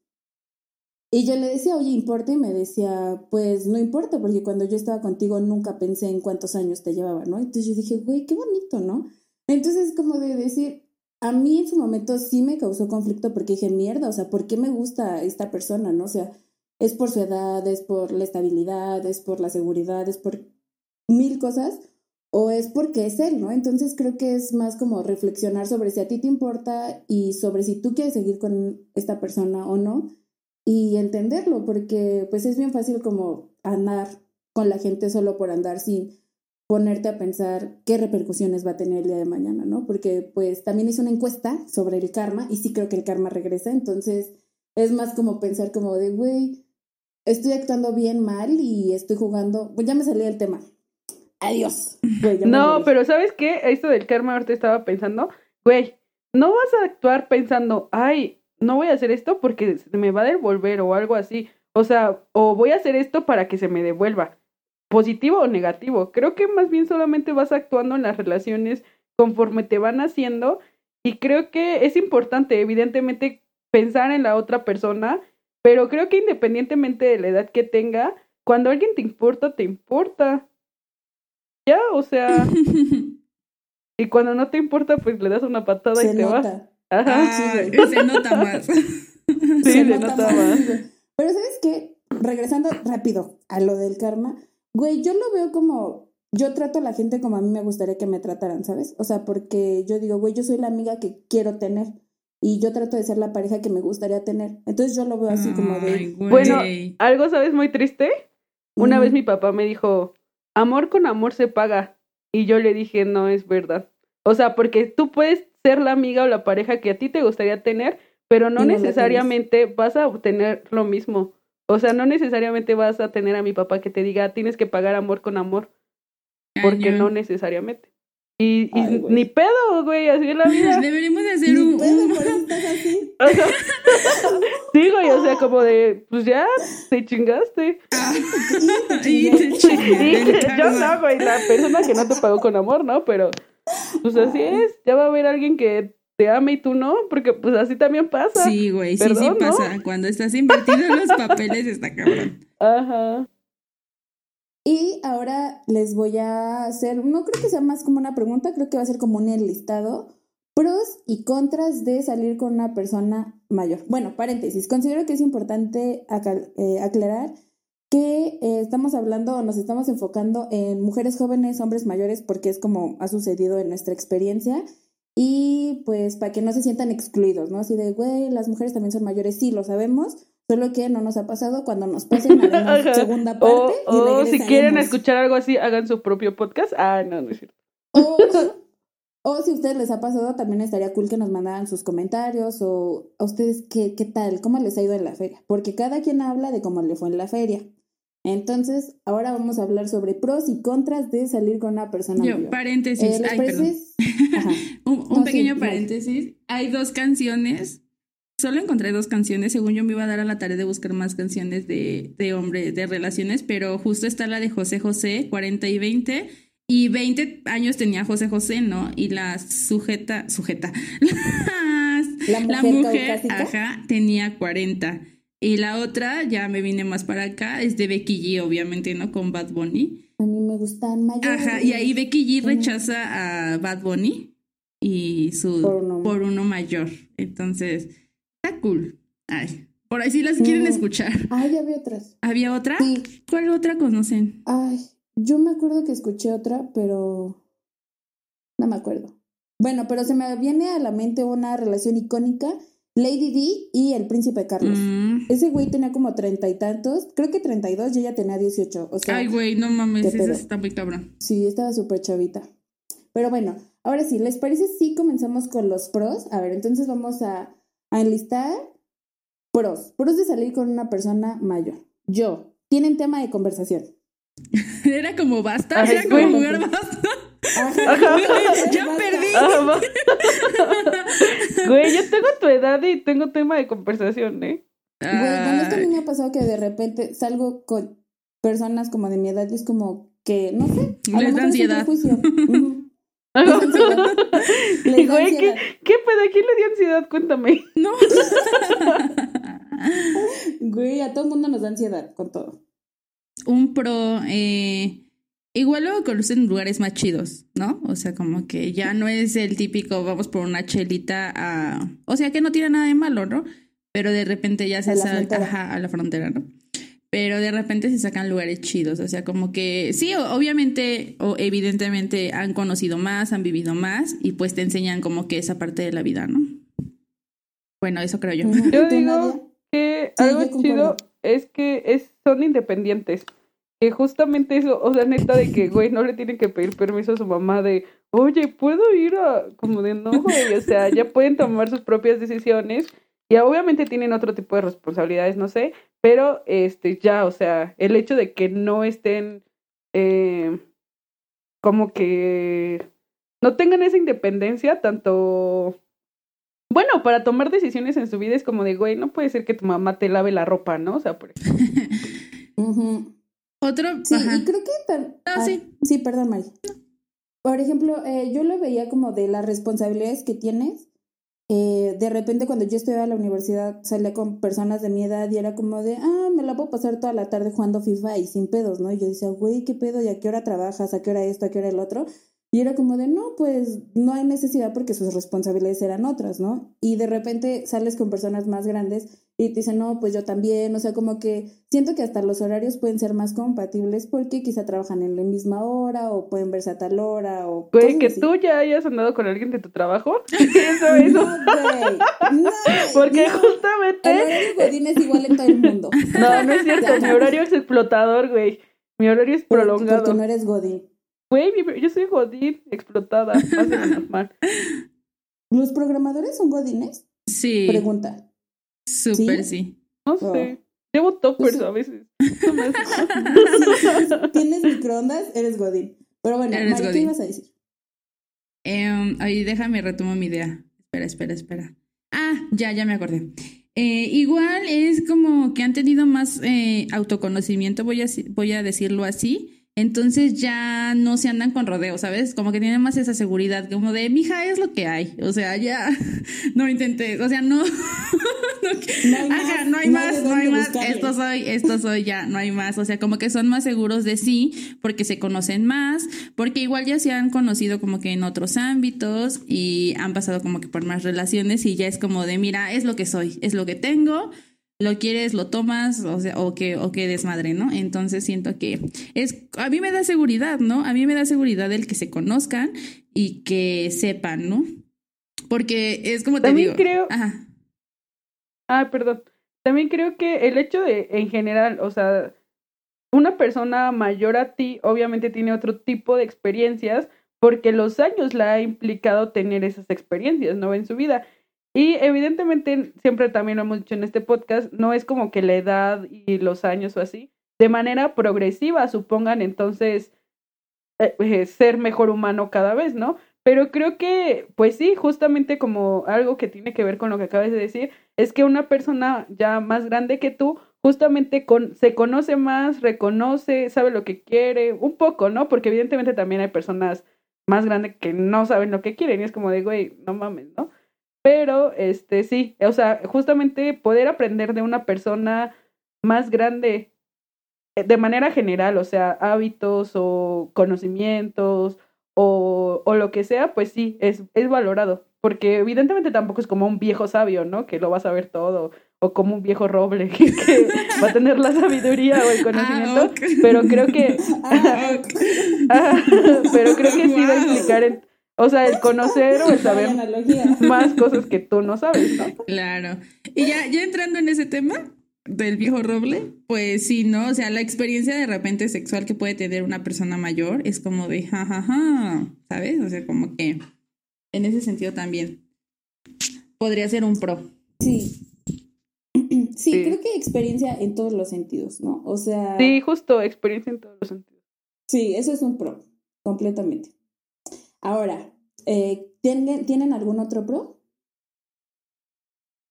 Y yo le decía, oye, ¿importa? Y me decía, pues no importa, porque cuando yo estaba contigo nunca pensé en cuántos años te llevaba, ¿no? Entonces yo dije, güey, qué bonito, ¿no? Entonces, como de decir, a mí en su momento sí me causó conflicto porque dije, mierda, o sea, ¿por qué me gusta esta persona, no? O sea, es por su edad, es por la estabilidad, es por la seguridad, es por mil cosas, o es porque es él, ¿no? Entonces creo que es más como reflexionar sobre si a ti te importa y sobre si tú quieres seguir con esta persona o no y entenderlo, porque pues es bien fácil como andar con la gente solo por andar sin ponerte a pensar qué repercusiones va a tener el día de mañana, ¿no? Porque pues también hice una encuesta sobre el karma y sí creo que el karma regresa, entonces es más como pensar como de, güey, estoy actuando bien mal y estoy jugando, pues ya me salí del tema. Adiós. Güey, No, pero ¿sabes qué? Esto del karma ahorita estaba pensando, güey, no vas a actuar pensando, ay, no voy a hacer esto porque se me va a devolver o algo así. O sea, o voy a hacer esto para que se me devuelva, positivo o negativo. Creo que más bien solamente vas actuando en las relaciones conforme te van haciendo y creo que es importante, evidentemente, pensar en la otra persona, pero creo que independientemente de la edad que tenga, cuando alguien te importa, te importa. Ya, o sea, y cuando no te importa, pues le das una patada se y te vas. Ajá. Ah, sí, se nota más. Sí, se nota más. Pero ¿sabes qué? Regresando rápido a lo del karma, güey, yo lo veo como, yo trato a la gente como a mí me gustaría que me trataran, ¿sabes? O sea, porque yo digo, güey, yo soy la amiga que quiero tener y yo trato de ser la pareja que me gustaría tener. Entonces yo lo veo así como de... Bueno, Algo, ¿sabes? Muy triste. Una vez mi papá me dijo, amor con amor se paga. Y yo le dije, no es verdad. O sea, porque tú puedes ser la amiga o la pareja que a ti te gustaría tener, pero no necesariamente vas a obtener lo mismo. O sea, no necesariamente vas a tener a mi papá que te diga, tienes que pagar amor con amor, porque Cañón. no necesariamente. Y, y Ay, ni pedo, güey, así es la vida. Deberíamos de hacer un, pedo, un- por eso estás así. Sí, güey, o sea, como de, pues ya, te chingaste. te Sí, chingas el yo no, güey, la persona que no te pagó con amor, ¿no? Pero, pues así es, ya va a haber alguien que te ame y tú no, porque pues así también pasa. Sí, güey, sí, sí pasa. Cuando estás invertido en los papeles está cabrón. Ajá. Y ahora les voy a hacer, no creo que sea más como una pregunta, creo que va a ser como un enlistado. Pros y contras de salir con una persona mayor. Bueno, paréntesis, considero que es importante acal- eh, aclarar que eh, estamos hablando nos estamos enfocando en mujeres jóvenes, hombres mayores, porque es como ha sucedido en nuestra experiencia. Y pues para que no se sientan excluidos, ¿no? Así de, güey, las mujeres también son mayores, sí, lo sabemos, solo que no nos ha pasado cuando nos pasen haremos Ajá. segunda O, parte. o si quieren escuchar algo así, hagan su propio podcast. Ah, no, no es cierto. O, o si a ustedes les ha pasado, también estaría cool que nos mandaran sus comentarios o a ustedes qué, qué tal, cómo les ha ido en la feria. Porque cada quien habla de cómo le fue en la feria. Entonces, ahora vamos a hablar sobre pros y contras de salir con una persona Yo, mayor. paréntesis. Eh, ¿les Ay. Ajá. Un, un No, sí, pequeño paréntesis. Hay dos canciones. Solo encontré dos canciones. Según yo me iba a dar a la tarea de buscar más canciones de, de hombre, de relaciones, pero justo está la de José José, 40 y 20. Y 20 años tenía José José, ¿no? Y la sujeta, sujeta. La la mujer mujer, caucásica. ajá, tenía 40. Y la otra, ya me vine más para acá, es de Becky G, obviamente, ¿no? Con Bad Bunny. A mí me gustan mayores. Ajá, y ahí Becky G rechaza a Bad Bunny y su Por uno. por uno mayor. Entonces, está cool. Ay, por ahí sí las quieren escuchar. Ay, había otras. ¿Había otra? Sí. ¿Cuál otra conocen? Ay, yo me acuerdo que escuché otra, pero no me acuerdo. Bueno, pero se me viene a la mente una relación icónica, Lady D y el príncipe Carlos. Mm. Ese güey tenía como treinta y tantos, creo que treinta y dos y ella tenía dieciocho. O sea, Ay, güey, no mames, ¿Qué esa pedo? está muy cabrón. sí, estaba súper chavita. Pero bueno, ahora sí, ¿les parece si comenzamos con los pros? A ver, entonces vamos a, a enlistar pros. Pros de salir con una persona mayor. Yo, tienen tema de conversación. Era como basta, era como jugar basta. Ajá. Ya perdí. Güey, yo tengo tu edad y tengo tema de conversación, ¿eh? Güey, bueno, es que a mí Ay, me ha pasado que de repente salgo con personas como de mi edad y es como que, no sé, a lo Les da mejor es un ansiedad. prejuicio. Ujú. Les da güey, ¿qué, ansiedad. ¿qué pedo? ¿A quién le dio ansiedad? Cuéntame. No. Güey, a todo el mundo nos da ansiedad con todo. Un pro, eh, igual luego conocen lugares más chidos, ¿no? O sea, como que ya no es el típico vamos por una chelita a... O sea, que no tiene nada de malo, ¿no? Pero de repente ya se A la sa- frontera. ajá, a la frontera, ¿no? Pero de repente se sacan lugares chidos, o sea, como que sí, obviamente o evidentemente han conocido más, han vivido más y pues te enseñan como que esa parte de la vida, ¿no? Bueno, eso creo yo. Yo ¿Tú, digo-? Que Sí, algo yo chido es que es, son independientes. Que justamente eso, o sea, neta de que, güey, no le tienen que pedir permiso a su mamá de, oye, ¿puedo ir a...? Como de, no, güey, o sea, ya pueden tomar sus propias decisiones. Y obviamente tienen otro tipo de responsabilidades, no sé, pero este ya, o sea, el hecho de que no estén eh, como que no tengan esa independencia, tanto bueno, para tomar decisiones en su vida es como de, güey, no puede ser que tu mamá te lave la ropa, ¿no? O sea, por ejemplo. Ujú. Otro, Sí, ajá. y creo que... No, ah, sí. Sí, perdón, Mari. Por ejemplo, eh, yo lo veía como de las responsabilidades que tienes. Eh, de repente cuando yo estudiaba en la universidad salía con personas de mi edad y era como de, ah, me la puedo pasar toda la tarde jugando FIFA y sin pedos, ¿no? Y yo decía, güey, ¿qué pedo? ¿Y a qué hora trabajas? ¿A qué hora esto? ¿A qué hora el otro? Y era como de, no, pues no hay necesidad porque sus responsabilidades eran otras, ¿no? Y de repente sales con personas más grandes y te dicen, no, pues yo también, o sea, como que siento que hasta los horarios pueden ser más compatibles porque quizá trabajan en la misma hora o pueden verse a tal hora o... Güey, que así. tú ya hayas andado con alguien de tu trabajo. Eso, eso. No, güey, no, Porque no. justamente. El horario Godín es igual en todo el mundo. No, no es cierto. Mi horario es explotador, güey. Mi horario es Pero- prolongado. Porque no eres Godín. Güey, yo soy jodid, explotada. Más de lo normal. ¿Los programadores son Godines? Sí, Pregunta. Súper sí. No Oh. sé. Llevo toppers Pues- a veces. ¿Tienes microondas? Eres Godín. Pero bueno, Mari, ¿qué ibas a decir? Em, ahí déjame retomo mi idea. Espera, espera, espera. Ah, ya, ya me acordé. Eh, igual es como que han tenido más eh, autoconocimiento, voy a, voy a decirlo así. Entonces ya no se andan con rodeos, ¿sabes? Como que tienen más esa seguridad, como de, mija, es lo que hay. O sea, ya no intenté, o sea, no. No, No hay Ajá, más, no hay no más, hay no hay más. buscarle. Esto soy, esto soy ya, no hay más. O sea, como que son más seguros de sí, porque se conocen más, porque igual ya se han conocido como que en otros ámbitos y han pasado como que por más relaciones y ya es como de, mira, es lo que soy, es lo que tengo. Lo quieres, lo tomas, o sea, o que, o que desmadre, ¿no? Entonces siento que es, a mí me da seguridad, ¿no? A mí me da seguridad el que se conozcan y que sepan, ¿no? Porque es como te También digo. creo- Ajá. Ah, perdón. También creo que el hecho de, en general, o sea, una persona mayor a ti obviamente tiene otro tipo de experiencias porque los años la ha implicado tener esas experiencias, ¿no? En su vida. Y evidentemente, siempre también lo hemos dicho en este podcast, no es como que la edad y los años o así, de manera progresiva supongan entonces eh, eh, ser mejor humano cada vez, ¿no? Pero creo que, pues sí, justamente como algo que tiene que ver con lo que acabas de decir, es que una persona ya más grande que tú justamente con, se conoce más, reconoce, sabe lo que quiere, un poco, ¿no? Porque evidentemente también hay personas más grandes que no saben lo que quieren y es como de, güey, no mames, ¿no? Pero, este, sí, o sea, justamente poder aprender de una persona más grande eh, de manera general, o sea, hábitos o conocimientos o, o lo que sea, pues sí, es, es valorado. Porque evidentemente tampoco es como un viejo sabio, ¿no? Que lo va a saber todo. O como un viejo roble que, va a tener la sabiduría o el conocimiento. Ah. Pero creo que. Ah, Ah, pero creo que sí va a Wow. implicar. en- o sea, el conocer o el saber más cosas que tú no sabes, ¿no? Claro. Y ya, ya entrando en ese tema, del viejo roble, pues sí, ¿no? O sea, la experiencia de repente sexual que puede tener una persona mayor es como de jajaja, ¿sabes? O sea, como que en ese sentido también podría ser un pro. Sí. Sí, creo que experiencia en todos los sentidos, ¿no? O sea. Sí, justo, experiencia en todos los sentidos. Sí, eso es un pro, completamente. Ahora, eh, ¿tienen, ¿tienen algún otro pro?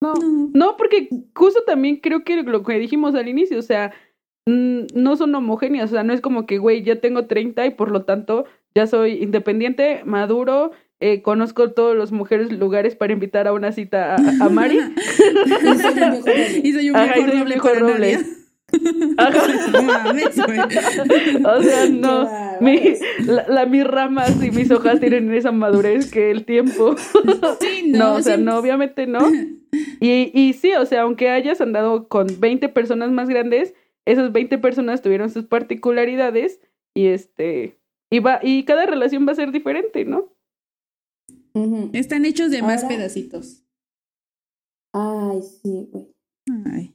No, no, porque justo también creo que lo que dijimos al inicio, o sea, no son homogéneas, o sea, no es como que, güey, ya tengo 30 y por lo tanto ya soy independiente, maduro, eh, conozco todos los mujeres lugares para invitar a una cita a, Mari. y soy un mejor roble. O sea, no. Mi, la, mis ramas y mis hojas tienen esa madurez que el tiempo. no, o sea, no, obviamente no. Y, y sí, o sea, aunque hayas andado con 20 personas más grandes, esas 20 personas tuvieron sus particularidades y este. Y, va, y cada relación va a ser diferente, ¿no? Están hechos de más pedacitos. Ay, sí, güey. Ay.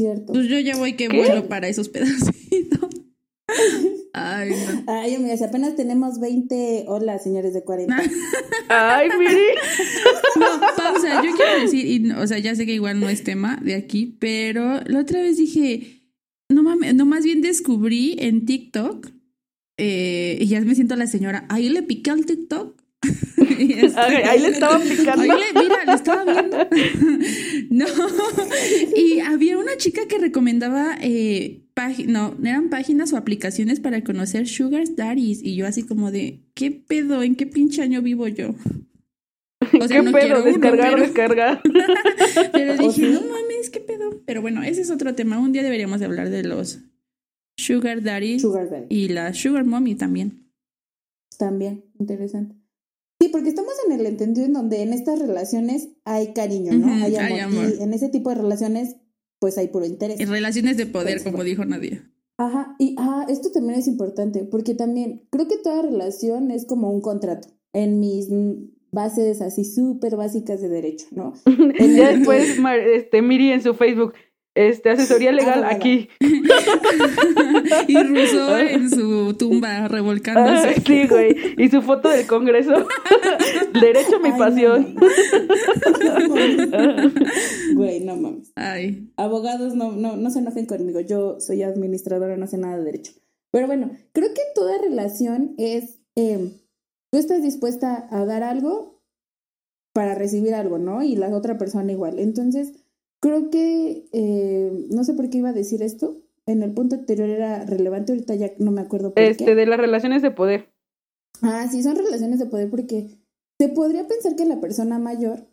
Cierto. Pues yo ya voy que vuelo para esos pedacitos. Ay, no. Ay, amiga, si apenas tenemos 20. Hola, señores de 40. Ay, mire. No, pausa. Yo quiero decir, y, o sea, ya sé que igual no es tema de aquí, pero la otra vez dije, no mames, no más bien descubrí en TikTok, eh, y ya me siento la señora, ahí le piqué al TikTok ahí le estaba picando. mira, le estaba viendo. no. Y había una chica que recomendaba eh, no, eran páginas o aplicaciones para conocer Sugar Daddies. Y yo así como de, ¿qué pedo? ¿En qué pinche año vivo yo? O sea, ¿Qué pedo? descargar, descargar. pero dije, no mames, ¿qué pedo? Pero bueno, ese es otro tema. Un día deberíamos de hablar de los Sugar Daddies. Sugar Daddy. Y la Sugar Mommy también. También, interesante. Sí, porque estamos en el entendido en donde en estas relaciones hay cariño, ¿no? hay, amor, Y en ese tipo de relaciones, pues hay puro interés. En relaciones de poder, como dijo Nadia. Ajá, y ah, esto también es importante, porque también creo que toda relación es como un contrato. En mis bases así súper básicas de derecho, ¿no? ya después, este, Miri en su Facebook, este, asesoría legal aquí. y Rousseau en su tumba revolcándose. sí, güey. Y su foto del Congreso. Derecho mi pasión. Güey, no mames. Ay. Abogados, no, no, no se enojen conmigo. Yo soy administradora, no sé nada de derecho. Pero bueno, creo que toda relación es. Em, tú estás dispuesta a dar algo para recibir algo, ¿no? Y la otra persona igual. Entonces Creo que, eh, no sé por qué iba a decir esto, en el punto anterior era relevante, ahorita ya no me acuerdo por este, de las relaciones de poder. Ah, sí, son relaciones de poder porque se podría pensar que la persona mayor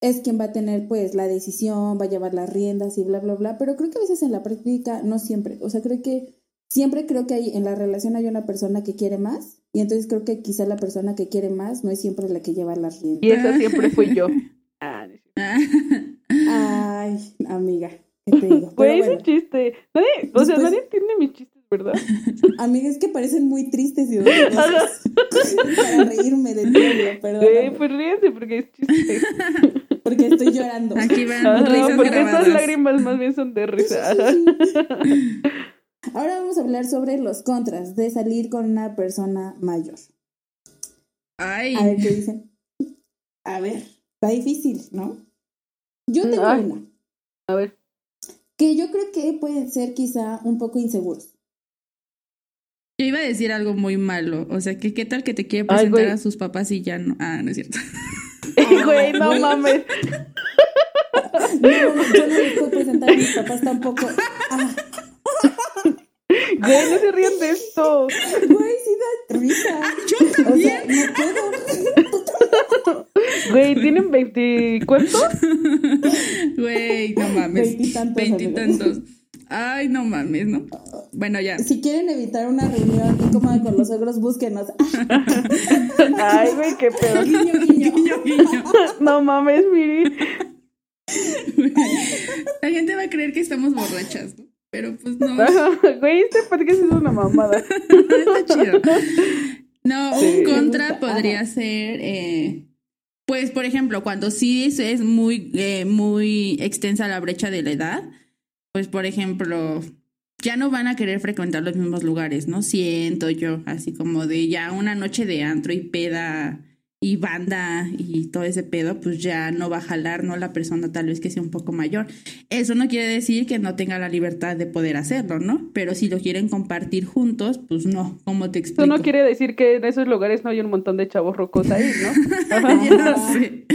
es quien va a tener pues la decisión, va a llevar las riendas y bla, bla, bla, pero creo que a veces en la práctica no siempre, o sea, creo que siempre creo que hay, en la relación hay una persona que quiere más y entonces creo que quizá la persona que quiere más no es siempre la que lleva las riendas. Y esa siempre fui yo. Ah, Ay, amiga, ¿qué te digo? Pues bueno. un chiste. Nadie, o sea, nadie entiende mis chistes, ¿verdad? Amiga, es que parecen muy tristes y para reírme de ti, perdón. Sí, pues ríense porque es chiste. Porque estoy llorando. Aquí van risas Porque estas lágrimas más bien son de risa. Ahora vamos a hablar sobre los contras de salir con una persona mayor. Ay. A ver qué dicen. A ver, está difícil, ¿no? Yo tengo una. A ver. Que yo creo que pueden ser quizá un poco inseguros. Yo iba a decir algo muy malo. O sea, que qué tal que te quiere presentar a sus papás y ya no. Ah, no es cierto. güey, no mames. No, yo no les puedo presentar a mis papás tampoco. Ah. Güey, no se ríen de esto. Güey, sí da risa. Yo también. O sea, no puedo. Güey, ¿tienen veinticuántos? Güey, no mames. Veintitantos. Ay, no mames, ¿no? Bueno, ya. Si quieren evitar una reunión incómoda con los suegros, búsquenos. Ay, güey, qué pedo. Guiño, guiño. Guiño, guiño. No mames, Miri. La gente va a creer que estamos borrachas, ¿no? Pero pues no. Güey, este podcast es una mamada. Está chido. No, un contra podría ser, eh, pues, por ejemplo, cuando sí es, muy, eh, muy extensa la brecha de la edad, pues por ejemplo, ya no van a querer frecuentar los mismos lugares, ¿no? Siento yo, así como de ya una noche de antro y peda y banda y todo ese pedo, pues ya no va a jalar, ¿no? La persona tal vez que sea un poco mayor. Eso no quiere decir que no tenga la libertad de poder hacerlo, ¿no? Pero si lo quieren compartir juntos, pues no, ¿cómo te explico? Eso no quiere decir que en esos lugares no hay un montón de chavos rocos ahí, ¿no? Sé.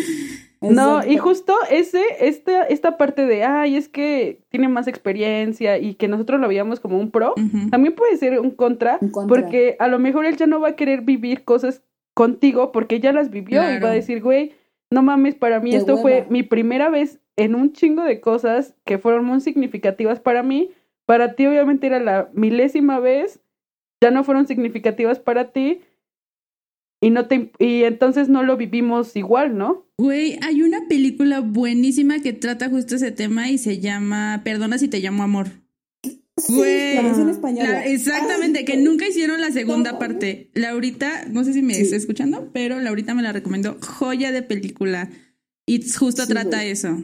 No, y justo ese, esta, esta parte de, ay, es que tiene más experiencia y que nosotros lo veíamos como un pro, también puede ser un contra, Un contra. porque a lo mejor él ya no va a querer vivir cosas contigo porque ya las vivió y va Claro. a decir, güey, no mames, para mí Qué esto fue mi primera vez en un chingo de cosas que fueron muy significativas para mí. Para ti obviamente era la milésima vez, ya no fueron significativas para ti y no te y entonces no lo vivimos igual, ¿no? Güey, hay una película buenísima que trata justo ese tema y se llama Perdona si te llamo amor. Sí, Güey. la versión española. La- exactamente, Ay, que nunca hicieron la segunda No. parte. Laurita, no sé si me Sí. está escuchando, pero Laurita me la recomendó. Joya de película. Y justo Sí, trata güey. eso.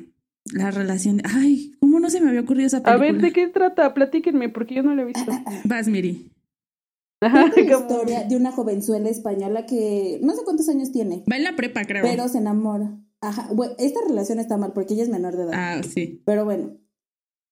La relación. Ay, ¿cómo no se me había ocurrido esa A película? ver, ¿de qué trata? Platíquenme, porque yo no la he visto. Vas, Miri. Ajá, la historia de una jovenzuela española que no sé cuántos años tiene, Va en la prepa, creo. pero se enamora. Ajá, bueno, esta relación está mal porque ella es menor de edad. Ah, sí. Pero bueno.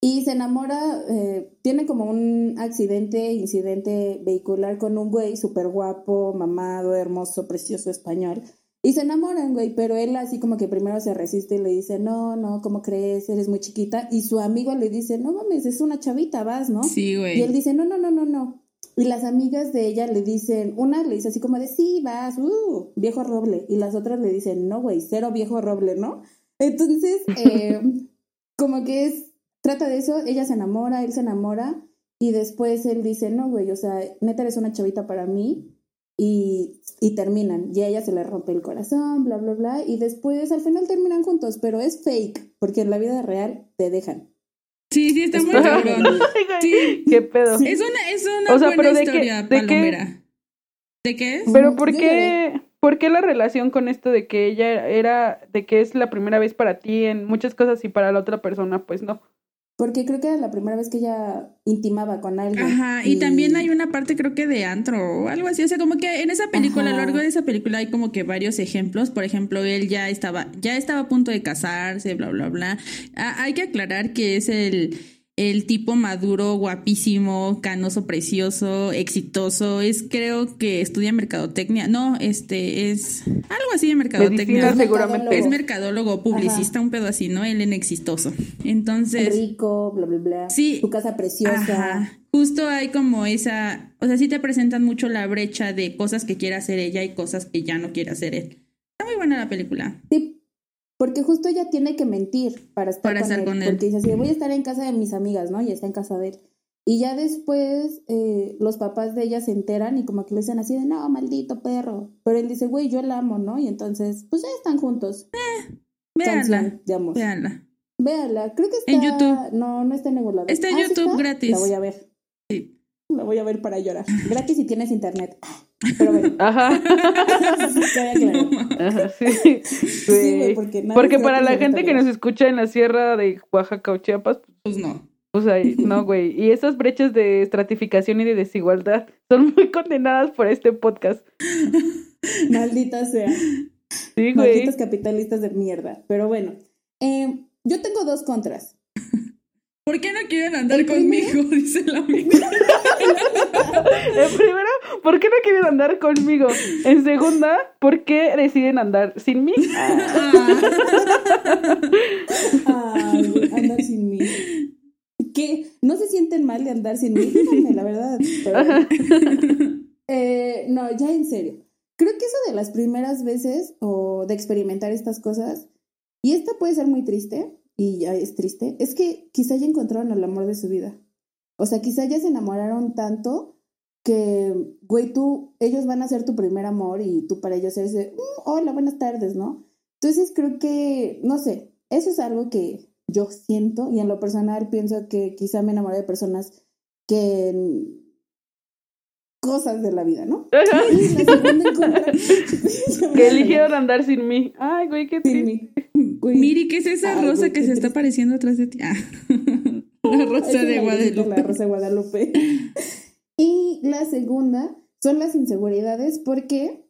Y se enamora, eh, tiene como un accidente, incidente vehicular con un güey súper guapo, mamado, hermoso, precioso español. Y se enamoran, güey, pero él así como que primero se resiste y le dice, no, no, ¿cómo crees? Eres muy chiquita. Y su amigo le dice, no mames, es una chavita, vas, ¿no? Sí, güey. Y él dice, no, no, no, no, no. Y las amigas de ella le dicen, una le dice así como de, sí, vas, uh, viejo roble. Y las otras le dicen, no, güey, cero viejo roble, ¿no? Entonces, eh, como que es, trata de eso, ella se enamora, él se enamora. Y después él dice, no, güey, o sea, neta eres una chavita para mí. Y, y terminan. Y a ella se le rompe el corazón, bla, bla, bla. Y después al final terminan juntos, pero es fake, porque en la vida real te dejan. Sí, sí, está muy cabrón. Sí. ¿Qué pedo? Sí. Es una, es una O sea, buena pero ¿de qué- historia de. ¿De qué es? Pero ¿por qué, ¿por qué la relación con esto de que ella era, de que es la primera vez para ti en muchas cosas y para la otra persona, pues no? Porque creo que era la primera vez que ella intimaba con alguien. Ajá, y también hay una parte creo que de antro o algo así, o sea, como que en esa película, a lo Ajá. largo de esa película hay como que varios ejemplos, por ejemplo, él ya estaba, ya estaba a punto de casarse, bla, bla, bla. Ah, hay que aclarar que es el, el tipo maduro, guapísimo, canoso, precioso, exitoso, es creo que estudia mercadotecnia, no, este, es algo así de mercadotecnia. Medicina Es seguramente. Es mercadólogo, publicista, un pedo así, ¿no? Él en exitoso. Entonces, rico, bla, bla, bla. Sí. Su casa preciosa. Ajá. Justo hay como esa, o sea, sí te presentan mucho la brecha de cosas que quiere hacer ella y cosas que ya no quiere hacer él. Está muy buena la película. Sí, porque justo ella tiene que mentir para estar, Para con, estar él, con él. Porque dice así, voy a estar en casa de mis amigas, ¿no? Y está en casa de él. Y ya después eh, los papás de ella se enteran y como que le dicen así de, no, maldito perro. Pero él dice, güey, yo la amo, ¿no? Y entonces, pues ya están juntos. Véanla, Canción de amor. véanla. Véanla, creo que está... En YouTube. No, no está en ningún lado. Está en Ah, ¿sí YouTube gratis. La voy a ver. Sí. La voy a ver para llorar. Gratis si tienes internet. Pero bueno, Ajá, ajá, sí. Sí, güey. porque para la en gente que nos escucha en la sierra de Oaxaca o Chiapas, Pues no. pues ahí, no, güey. Y esas brechas de estratificación y de desigualdad son muy condenadas por este podcast. Maldita sea. Sí, güey. Malditos capitalistas de mierda. Pero bueno, eh, yo tengo dos contras. ¿Por qué no quieren andar El conmigo? primero- Dice la amiga. En primera, ¿por qué no quieren andar conmigo? En segunda, ¿por qué deciden andar sin mí? Ay, güey, andar sin mí. ¿Qué? ¿No se sienten mal de andar sin mí? Díganme, la verdad. Pero. Eh, no, ya en serio. Creo que eso de las primeras veces o de experimentar estas cosas, y esta puede ser muy triste, y ya es triste, es que quizá ya encontraron el amor de su vida. O sea, quizá ya se enamoraron tanto que, güey, tú, ellos van a ser tu primer amor y tú para ellos eres de, "Mm, hola, buenas tardes, ¿no? Entonces creo que, no sé, eso es algo que yo siento y en lo personal pienso que quizá me enamoré de personas que cosas de la vida, ¿no? Y la segunda en contra- Que eligieron andar sin mí. Ay, güey, qué Sin triste. mí. Güey. Miri, ¿qué es esa Ay, rosa güey, que se está apareciendo atrás de ti? Ah. La Rosa de Guadalupe. La Rosa de Guadalupe. y la segunda son las inseguridades, ¿por qué?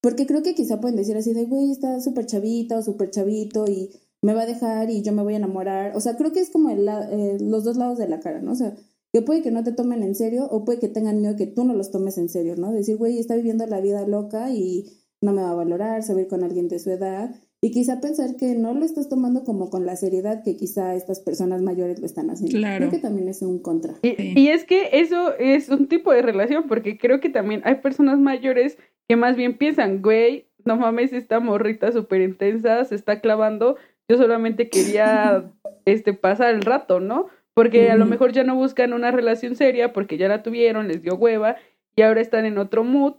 Porque creo que quizá pueden decir así de, güey, está súper chavita o súper chavito y me va a dejar y yo me voy a enamorar. O sea, creo que es como el eh, los dos lados de la cara, ¿no? O sea, que puede que no te tomen en serio o puede que tengan miedo que tú no los tomes en serio, ¿no? Decir, güey, está viviendo la vida loca y no me va a valorar, se va a ir con alguien de su edad. Y quizá pensar que no lo estás tomando como con la seriedad que quizá estas personas mayores lo están haciendo. Claro. Creo que también es un contra. Y, Sí. y es que eso es un tipo de relación, porque creo que también hay personas mayores que más bien piensan, güey, no mames, esta morrita súper intensa se está clavando, yo solamente quería este pasar el rato, ¿no? Porque a lo mejor ya no buscan una relación seria porque ya la tuvieron, les dio hueva y ahora están en otro mood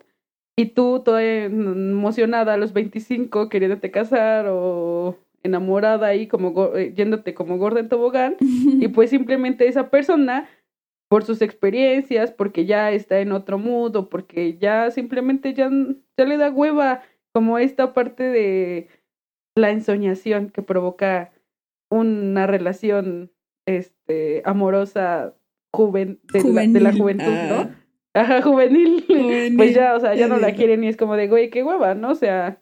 y tú toda emocionada a los 25 queriéndote casar o enamorada ahí como eh, yéndote como gorda en tobogán y pues simplemente esa persona por sus experiencias, porque ya está en otro mood o porque ya simplemente ya, ya le da hueva como esta parte de la ensoñación que provoca una relación este amorosa juven, de, la, de la Juvenil. juventud, Ah. ¿no? Ajá, juvenil. Juvenil. Pues ya, o sea, ya no la quieren y es como de, güey, qué hueva, ¿no? O sea,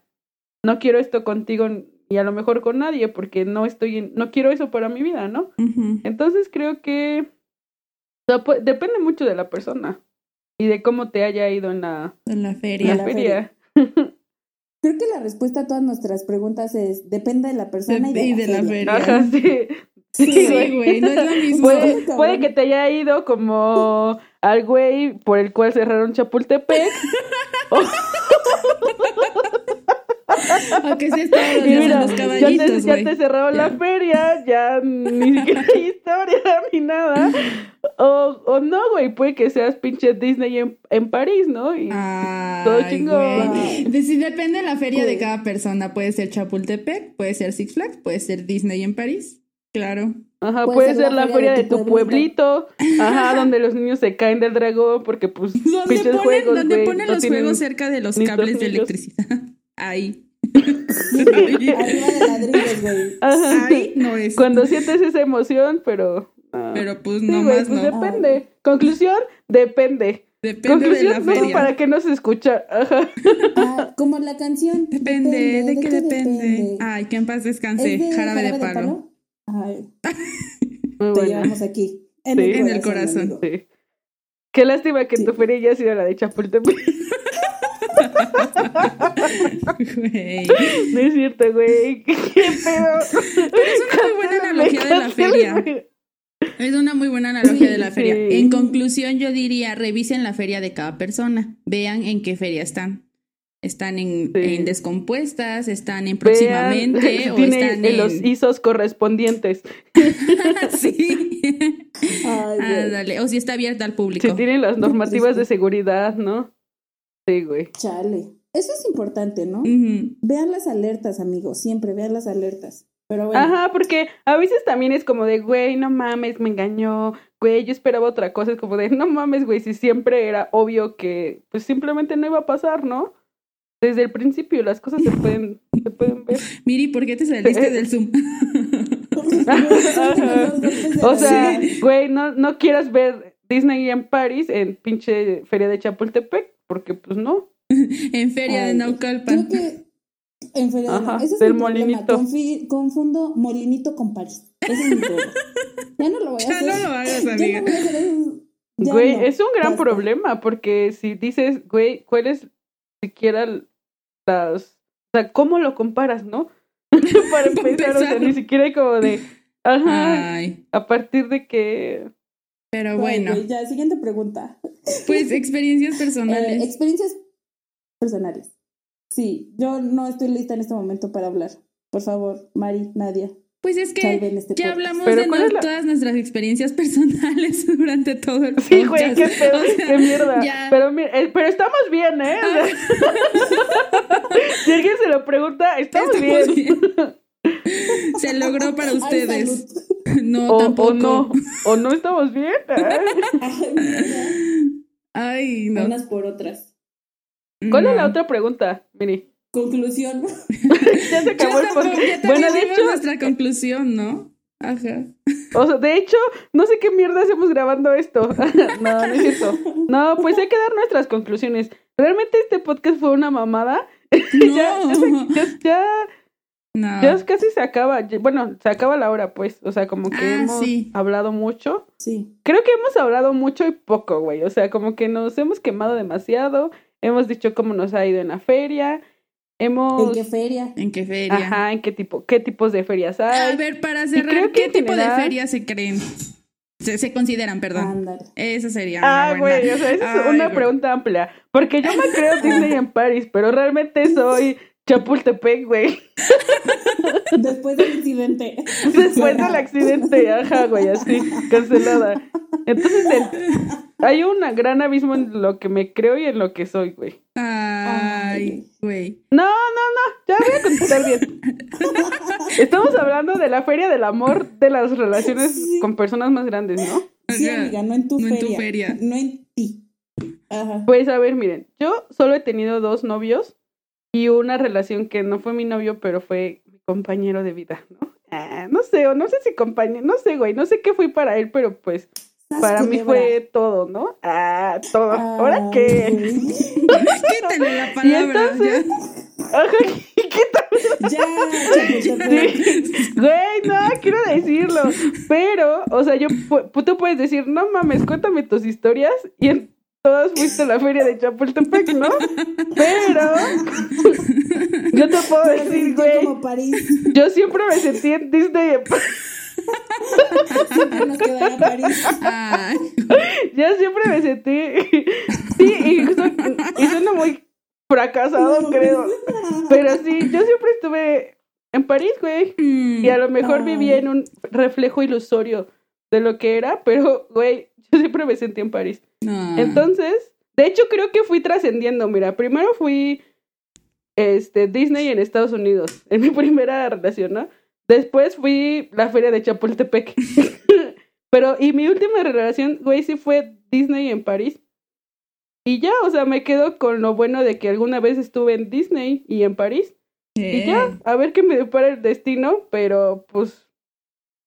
no quiero esto contigo y a lo mejor con nadie porque no estoy, en- no quiero eso para mi vida, ¿no? Entonces creo que o sea, pu- depende mucho de la persona y de cómo te haya ido en la, En la en feria. la la feria. Creo que la respuesta a todas nuestras preguntas es depende de la persona y de, Y de la feria. feria. Ajá, sí. Sí, Sí, Sí, güey, no es lo mismo. Puede, que te haya ido como al güey por el cual cerraron Chapultepec. Aunque los Y días en mira, los ya te, caballitos, ya te cerraron la feria, ya ni siquiera hay historia ni nada. O, o no, güey, puede que seas pinche Disney en, en París, ¿no? Y todo Ay, chingón. De- sí, depende de la feria de cada persona. Puede ser Chapultepec, puede ser Six Flags, puede ser Disney en París. Claro. Ajá, Puede puede ser ser la la feria feria de de tu pueblito, ajá, donde los niños se caen del dragón porque pues Donde pinches ponen, juegos, donde ponen no los juegos cerca de los cables de electricidad. Ahí. Arriba de ladrillos, güey. Ajá. Ahí no es. Cuando sientes esa emoción, pero ah, Pero pues sí, no güey, más pues no. depende. Conclusión, depende. Depende de Conclusión, la no, feria. para que no se escucha. Ajá. Ah, como la canción. Depende, ¿de qué qué depende? Ay, que en paz descanse. ¿Es de Jarabe de palo. Ay, Muy te buena. llevamos aquí. En, Sí. el, En el corazón. Sí. Qué lástima que Sí. tu feria ya sido la de Chapultepec. Güey. no es cierto, güey. ¿Qué pedo? Es una muy buena analogía de la feria. Es una muy buena analogía de la feria. En conclusión, yo diría, revisen la feria de cada persona. Vean en qué feria están. Están en, Sí. en descompuestas, están en próximamente o tiene están en los. ISOs correspondientes. sí. Ay, Ah, dale. O si está abierta al público. Si tienen las normativas de seguridad, ¿no? Sí, güey. Chale. Eso es importante, ¿no? Vean las alertas, amigos. Siempre vean las alertas. Pero bueno. Ajá, porque a veces también es como de, güey, no mames, me engañó, güey, yo esperaba otra cosa, es como de, no mames, güey, si siempre era obvio que, pues simplemente no iba a pasar, ¿no? Desde el principio las cosas se pueden, se pueden ver. Miri, ¿por qué te saliste del Zoom? O sea, güey, no, no quieras ver Disney en París en pinche feria de Chapultepec, porque pues no. en Feria de Naucalpan. Creo que en feria de- ese es del molinito. Confi- confundo molinito con París. Ese es mi problema. Ya no lo voy a Ya hacer. no lo hagas, Ya no amiga. eso. Ya Güey, no. es un gran Basta. problema, porque si dices, güey, ¿cuál es siquiera las... O sea, ¿cómo lo comparas, no? Para empezar, o sea, ni siquiera hay como de... Ajá, Ay, a partir de que... pero bueno, ya, siguiente pregunta. pues experiencias Eh, personales. experiencias personales. Sí, yo no estoy lista en este momento para hablar. Por favor, Mari, Nadia, Pues es que este ya podcast. hablamos Pero de ¿cuál no- es la- todas nuestras experiencias personales durante todo el Sí, güey, podcast. qué pedo, O sea, qué mierda. ya. Pero, eh, pero estamos bien, ¿eh? O sea, si alguien se lo pregunta, estamos, Estamos bien. Se logró para ustedes. No, O, tampoco. o no, o no estamos bien. ¿eh? Ay, no. Unas por otras. ¿Cuál es la otra pregunta, Miri? Conclusión. Ya se acabó el podcast. Bueno, de hecho, nuestra conclusión, ¿no? Ajá. O sea, de hecho, no sé qué mierda hacemos grabando esto. no, no es cierto. No, pues hay que dar nuestras conclusiones. Realmente este podcast fue una mamada. ya, ya, No. ya- ya- No. ya casi se acaba. Bueno, se acaba la hora, pues. O sea, como que Ah, hemos sí. hablado mucho. Sí. Creo que hemos hablado mucho y poco, güey. O sea, como que nos hemos quemado demasiado. Hemos dicho cómo nos ha ido en la feria. ¿En qué feria? ¿En qué feria? Ajá, en qué tipo, qué tipos de ferias hay. A ver, para creo cerrar, que ¿qué tipo general- de ferias se creen? Se, se consideran, perdón. Ándale. Esa sería Ah, buena. güey, o sea, esa es Ay, una güey. pregunta amplia. Porque yo me creo Disney en París, pero realmente soy Chapultepec, güey. Después del incidente. Después del accidente, ajá, güey, así, cancelada. Entonces, el- hay un gran abismo en lo que me creo y en lo que soy, güey. Ay, güey. No, no, no, ya voy a contestar bien. Estamos hablando de la feria del amor de las relaciones Sí. con personas más grandes, ¿no? Sí, amiga, no en tu No en feria. tu feria. No en ti. Ajá. Pues a ver, miren, yo solo he tenido dos novios y una relación que no fue mi novio, pero fue mi compañero de vida, ¿no? Ah, no sé, o no sé si compañero, no sé, güey, no sé qué fui para él, pero pues Para mí fue todo, ¿no? Ah, todo. ¿Ahora Ay, qué? Quítale la Y palabra. entonces, ajá. Ya, Chapultepec. Sí. Güey, no, quiero decirlo. Pero, o sea, yo, tú puedes decir, no mames, cuéntame tus historias y en todas fuiste a la feria de Chapultepec, ¿no? Pero, yo te puedo decir, güey, como París. yo siempre me sentí en Disney. en Siempre nos quedará París. Ay, Yo siempre me sentí. Sí, y, su- y suena muy fracasado, No, creo. Pero sí, yo siempre estuve en París, güey. mm, Y a lo mejor Ay. vivía en un reflejo ilusorio de lo que era, pero, güey, yo siempre me sentí en París. no. Entonces, de hecho, creo que fui trascendiendo. Mira, primero fui este, Disney en Estados Unidos, en mi primera relación, ¿no? Después fui la feria de Chapultepec. pero, y mi última relación, güey, sí fue Disney en París. Y ya, o sea, me quedo con lo bueno de que alguna vez estuve en Disney y en París. Y ya, a ver qué me depara el destino, pero pues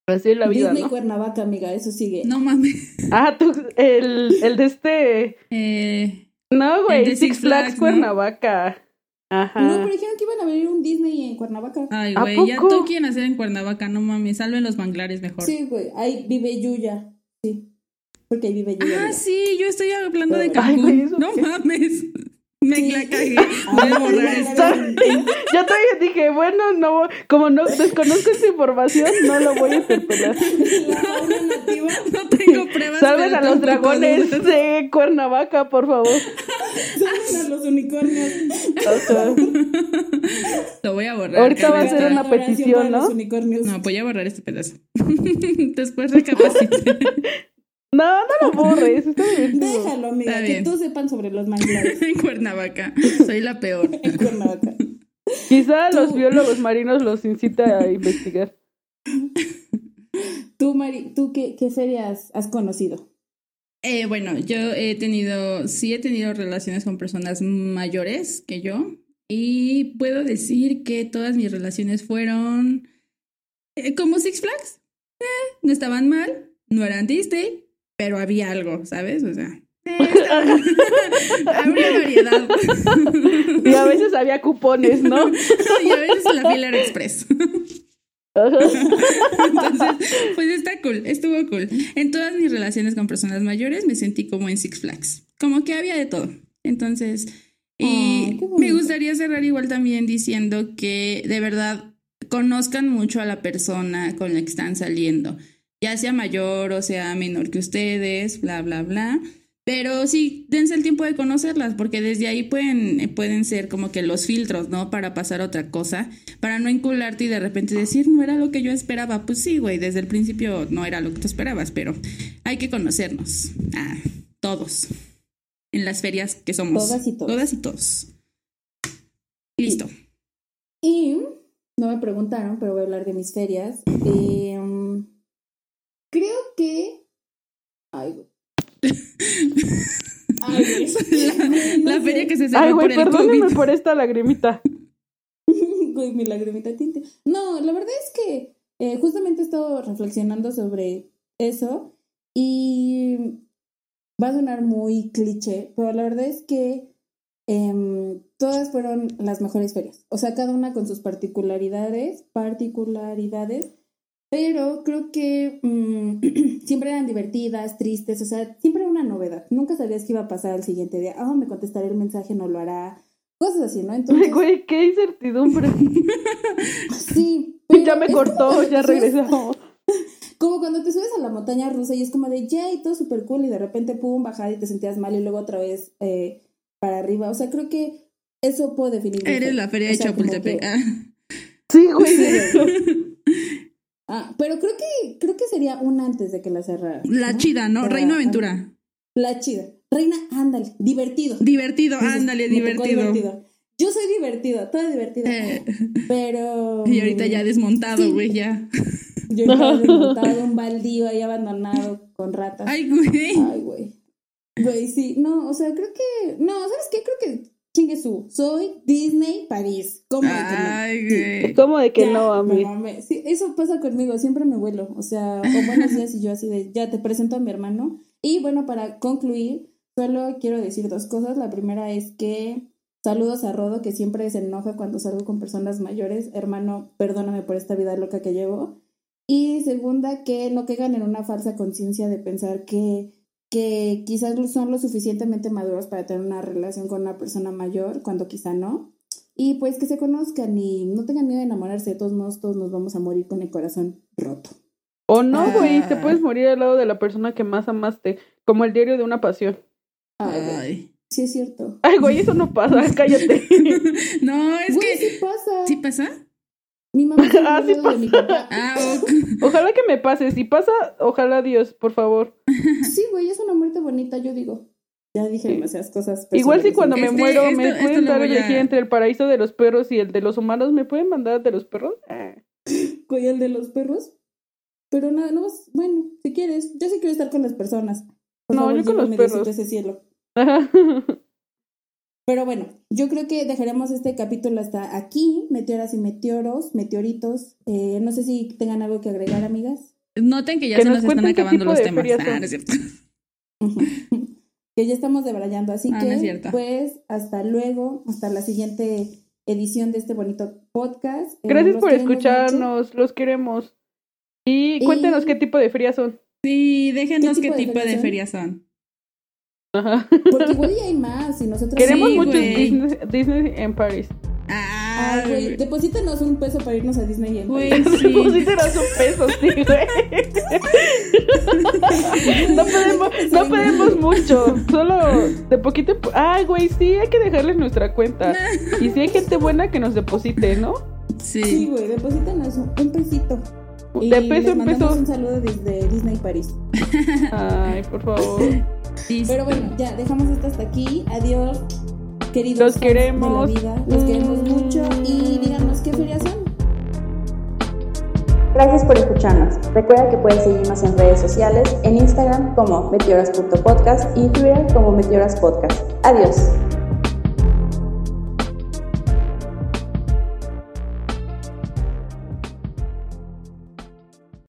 así es la vida, Disney ¿no? Cuernavaca, amiga, eso sigue. No mames. Ah, tú, el, el de este... Eh, No, güey, Six, Six Flags, Flags, ¿no? Cuernavaca. Ajá. No, pero dijeron que iban a abrir un Disney en Cuernavaca. ay, ¿A güey, ya todo quieren hacer en Cuernavaca, no mames. Salven los manglares mejor. Sí, güey, ahí vive Yuya. Sí. Porque ahí vive Yuya. Ah, sí, yo estoy hablando de Ay, Cancún. güey, ¿eso no qué? mames. Me Sí. la cagué. Voy a borrar esto. Yo todavía dije, bueno, no, como no desconozco esa información, no lo voy a interpelar. La. No tengo pruebas. Salven a los dragones de Cuernavaca, por favor. Salven a los unicornios. Lo voy a borrar. Ahorita va a ser una petición, ¿no? Los unicornios. No, voy a borrar este pedazo. Después recapacité. No, no lo borres, está divertido. Déjalo, amiga, Está que bien. todos sepan sobre los manglares en Cuernavaca. Soy la peor. en Cuernavaca. Quizá Tú- los biólogos marinos los incita a investigar. Tú, Mari, ¿tú qué, qué ferias has conocido? Eh, bueno, yo he tenido, sí he tenido relaciones con personas mayores que yo y puedo decir que todas mis relaciones fueron eh, como Six Flags. Eh, no estaban mal, no eran Disney, pero había algo, ¿sabes? O sea, eh, habría variedad. Y a veces había cupones, ¿no? y a veces la fila era express. Entonces, pues está cool, estuvo cool. En todas mis relaciones con personas mayores me sentí como en Six Flags, como que había de todo. Entonces, y me gustaría cerrar igual también diciendo que de verdad conozcan mucho a la persona con la que están saliendo, ya sea mayor o sea menor que ustedes, bla, bla, bla. Pero sí, dense el tiempo de conocerlas, porque desde ahí pueden, pueden ser como que los filtros, ¿no? Para pasar a otra cosa, para no encularte y de repente decir, no era lo que yo esperaba. Pues sí, güey, desde el principio no era lo que tú esperabas, pero hay que conocernos. Ah, todos. En las ferias que somos. Todas y todos. Todas y todos. Listo. Y no me preguntaron, pero voy a hablar de mis ferias. Eh, um, que. Ay, güey. Ay, güey. La, feria que se cerró Ay, güey, por el perdónenme COVID. por esta lagrimita. Güey, mi lagrimita tinte. No, la verdad es que eh, justamente he estado reflexionando sobre eso y va a sonar muy cliché, pero la verdad es que em, todas fueron las mejores ferias. O sea, cada una con sus particularidades, particularidades, pero creo que mm, siempre eran divertidas, tristes, o sea, siempre era una novedad. Nunca sabías qué iba a pasar el siguiente día. Ah, me contestaré el mensaje, no lo hará. Cosas así, ¿no? Entonces, Güey, qué incertidumbre. sí. ya me cortó, como- ya regresamos. Como cuando te subes a la montaña rusa y es como de, ya, y todo súper cool, y de repente, pum, bajar y te sentías mal y luego otra vez eh, para arriba. O sea, creo que eso puedo definir. Eres la feria O de sea, Chapultepec. que- Ah. Sí, güey. Ah, pero creo que, creo que sería una antes de que la cerrara. La chida, ¿no? Para- Reino Aventura. La chida. Reina, ándale, divertido. Divertido, ándale, me tocó divertido. Yo soy divertida, toda divertida. Eh, Pero. y ahorita ya desmontado, Sí. güey, ya. Yo estaba desmontado, un baldío ahí abandonado con ratas. Ay, güey. Ay, güey. Güey, sí. No, o sea, creo que. No, ¿sabes qué? Creo que chingue su. Soy Disney París. ¿Cómo de que no? Ay, güey. ¿Cómo de que Ya, no, mí? mamé. Sí, eso pasa conmigo, siempre me vuelo. O sea, o buenos días y yo así de, ya te presento a mi hermano. Y bueno, para concluir, solo quiero decir dos cosas. La primera es que saludos a Rodo, que siempre se enoja cuando salgo con personas mayores. Hermano, perdóname por esta vida loca que llevo. Y segunda, que no caigan en una falsa conciencia de pensar que, que quizás son lo suficientemente maduros para tener una relación con una persona mayor, cuando quizá no. Y pues que se conozcan y no tengan miedo de enamorarse. De todos modos, todos nos vamos a morir con el corazón roto. O no, güey, te Ah. puedes morir al lado de la persona que más amaste, como el diario de una pasión. Ay, güey. Ay. Sí, es cierto. Ay, güey, eso no pasa, cállate. No, es Güey, que. sí pasa. ¿Sí pasa? Mi mamá se Ah, sí de mi papá. Ah. Ojalá que me pase, si pasa, ojalá Dios, por favor. Sí, güey, es una muerte bonita, yo digo. Ya dije demasiadas cosas. Igual si cuando me Este- muero esto- me esto pueden dar a elegir entre el paraíso de los perros y el de los humanos, ¿me pueden mandar de los perros? Ah. Güey, el de los perros. Pero nada, no, bueno, si quieres. Yo sí quiero estar con las personas. Por No, favor, yo con los perros. ese cielo. Pero bueno, yo creo que dejaremos este capítulo hasta aquí. Meteoras y meteoros, meteoritos. Eh, no sé si tengan algo que agregar, amigas. Noten que ya Que se nos nos están acabando los temas. ferias Ah, son. no es cierto. que ya estamos debrayando. Así Ah, que, no es cierto. pues, hasta luego. Hasta la siguiente edición de este bonito podcast. Eh, Gracias por escucharnos, los queremos. Y Y- cuéntenos qué tipo de frías son. Sí, déjenos ¿Qué qué tipo de tipo de ferias son? Ajá. Porque igual ya hay más. Y nosotros Queremos Sí, mucho güey. Disney, Disney en París. Ah, Ay, güey, deposítenos un peso para irnos a Disney. en Güey, París. sí. Un peso, sí, güey. No podemos, no pedimos mucho, solo de poquito. Ay, güey, sí, hay que dejarles nuestra cuenta. Y si hay gente buena que nos deposite, ¿no? Sí, Sí. güey, deposítanos un, un pesito. Y De peso les en mandamos peso. un saludo desde Disney París. Ay, por favor. Sí, Pero bueno, ya, dejamos esto hasta aquí. Adiós, queridos Los queremos. de la vida. Los queremos Mm. mucho y díganos qué son. Gracias por escucharnos. Recuerda que puedes seguirnos en redes sociales, en Instagram como meteoras.podcast y en Twitter como meteoraspodcast. Adiós.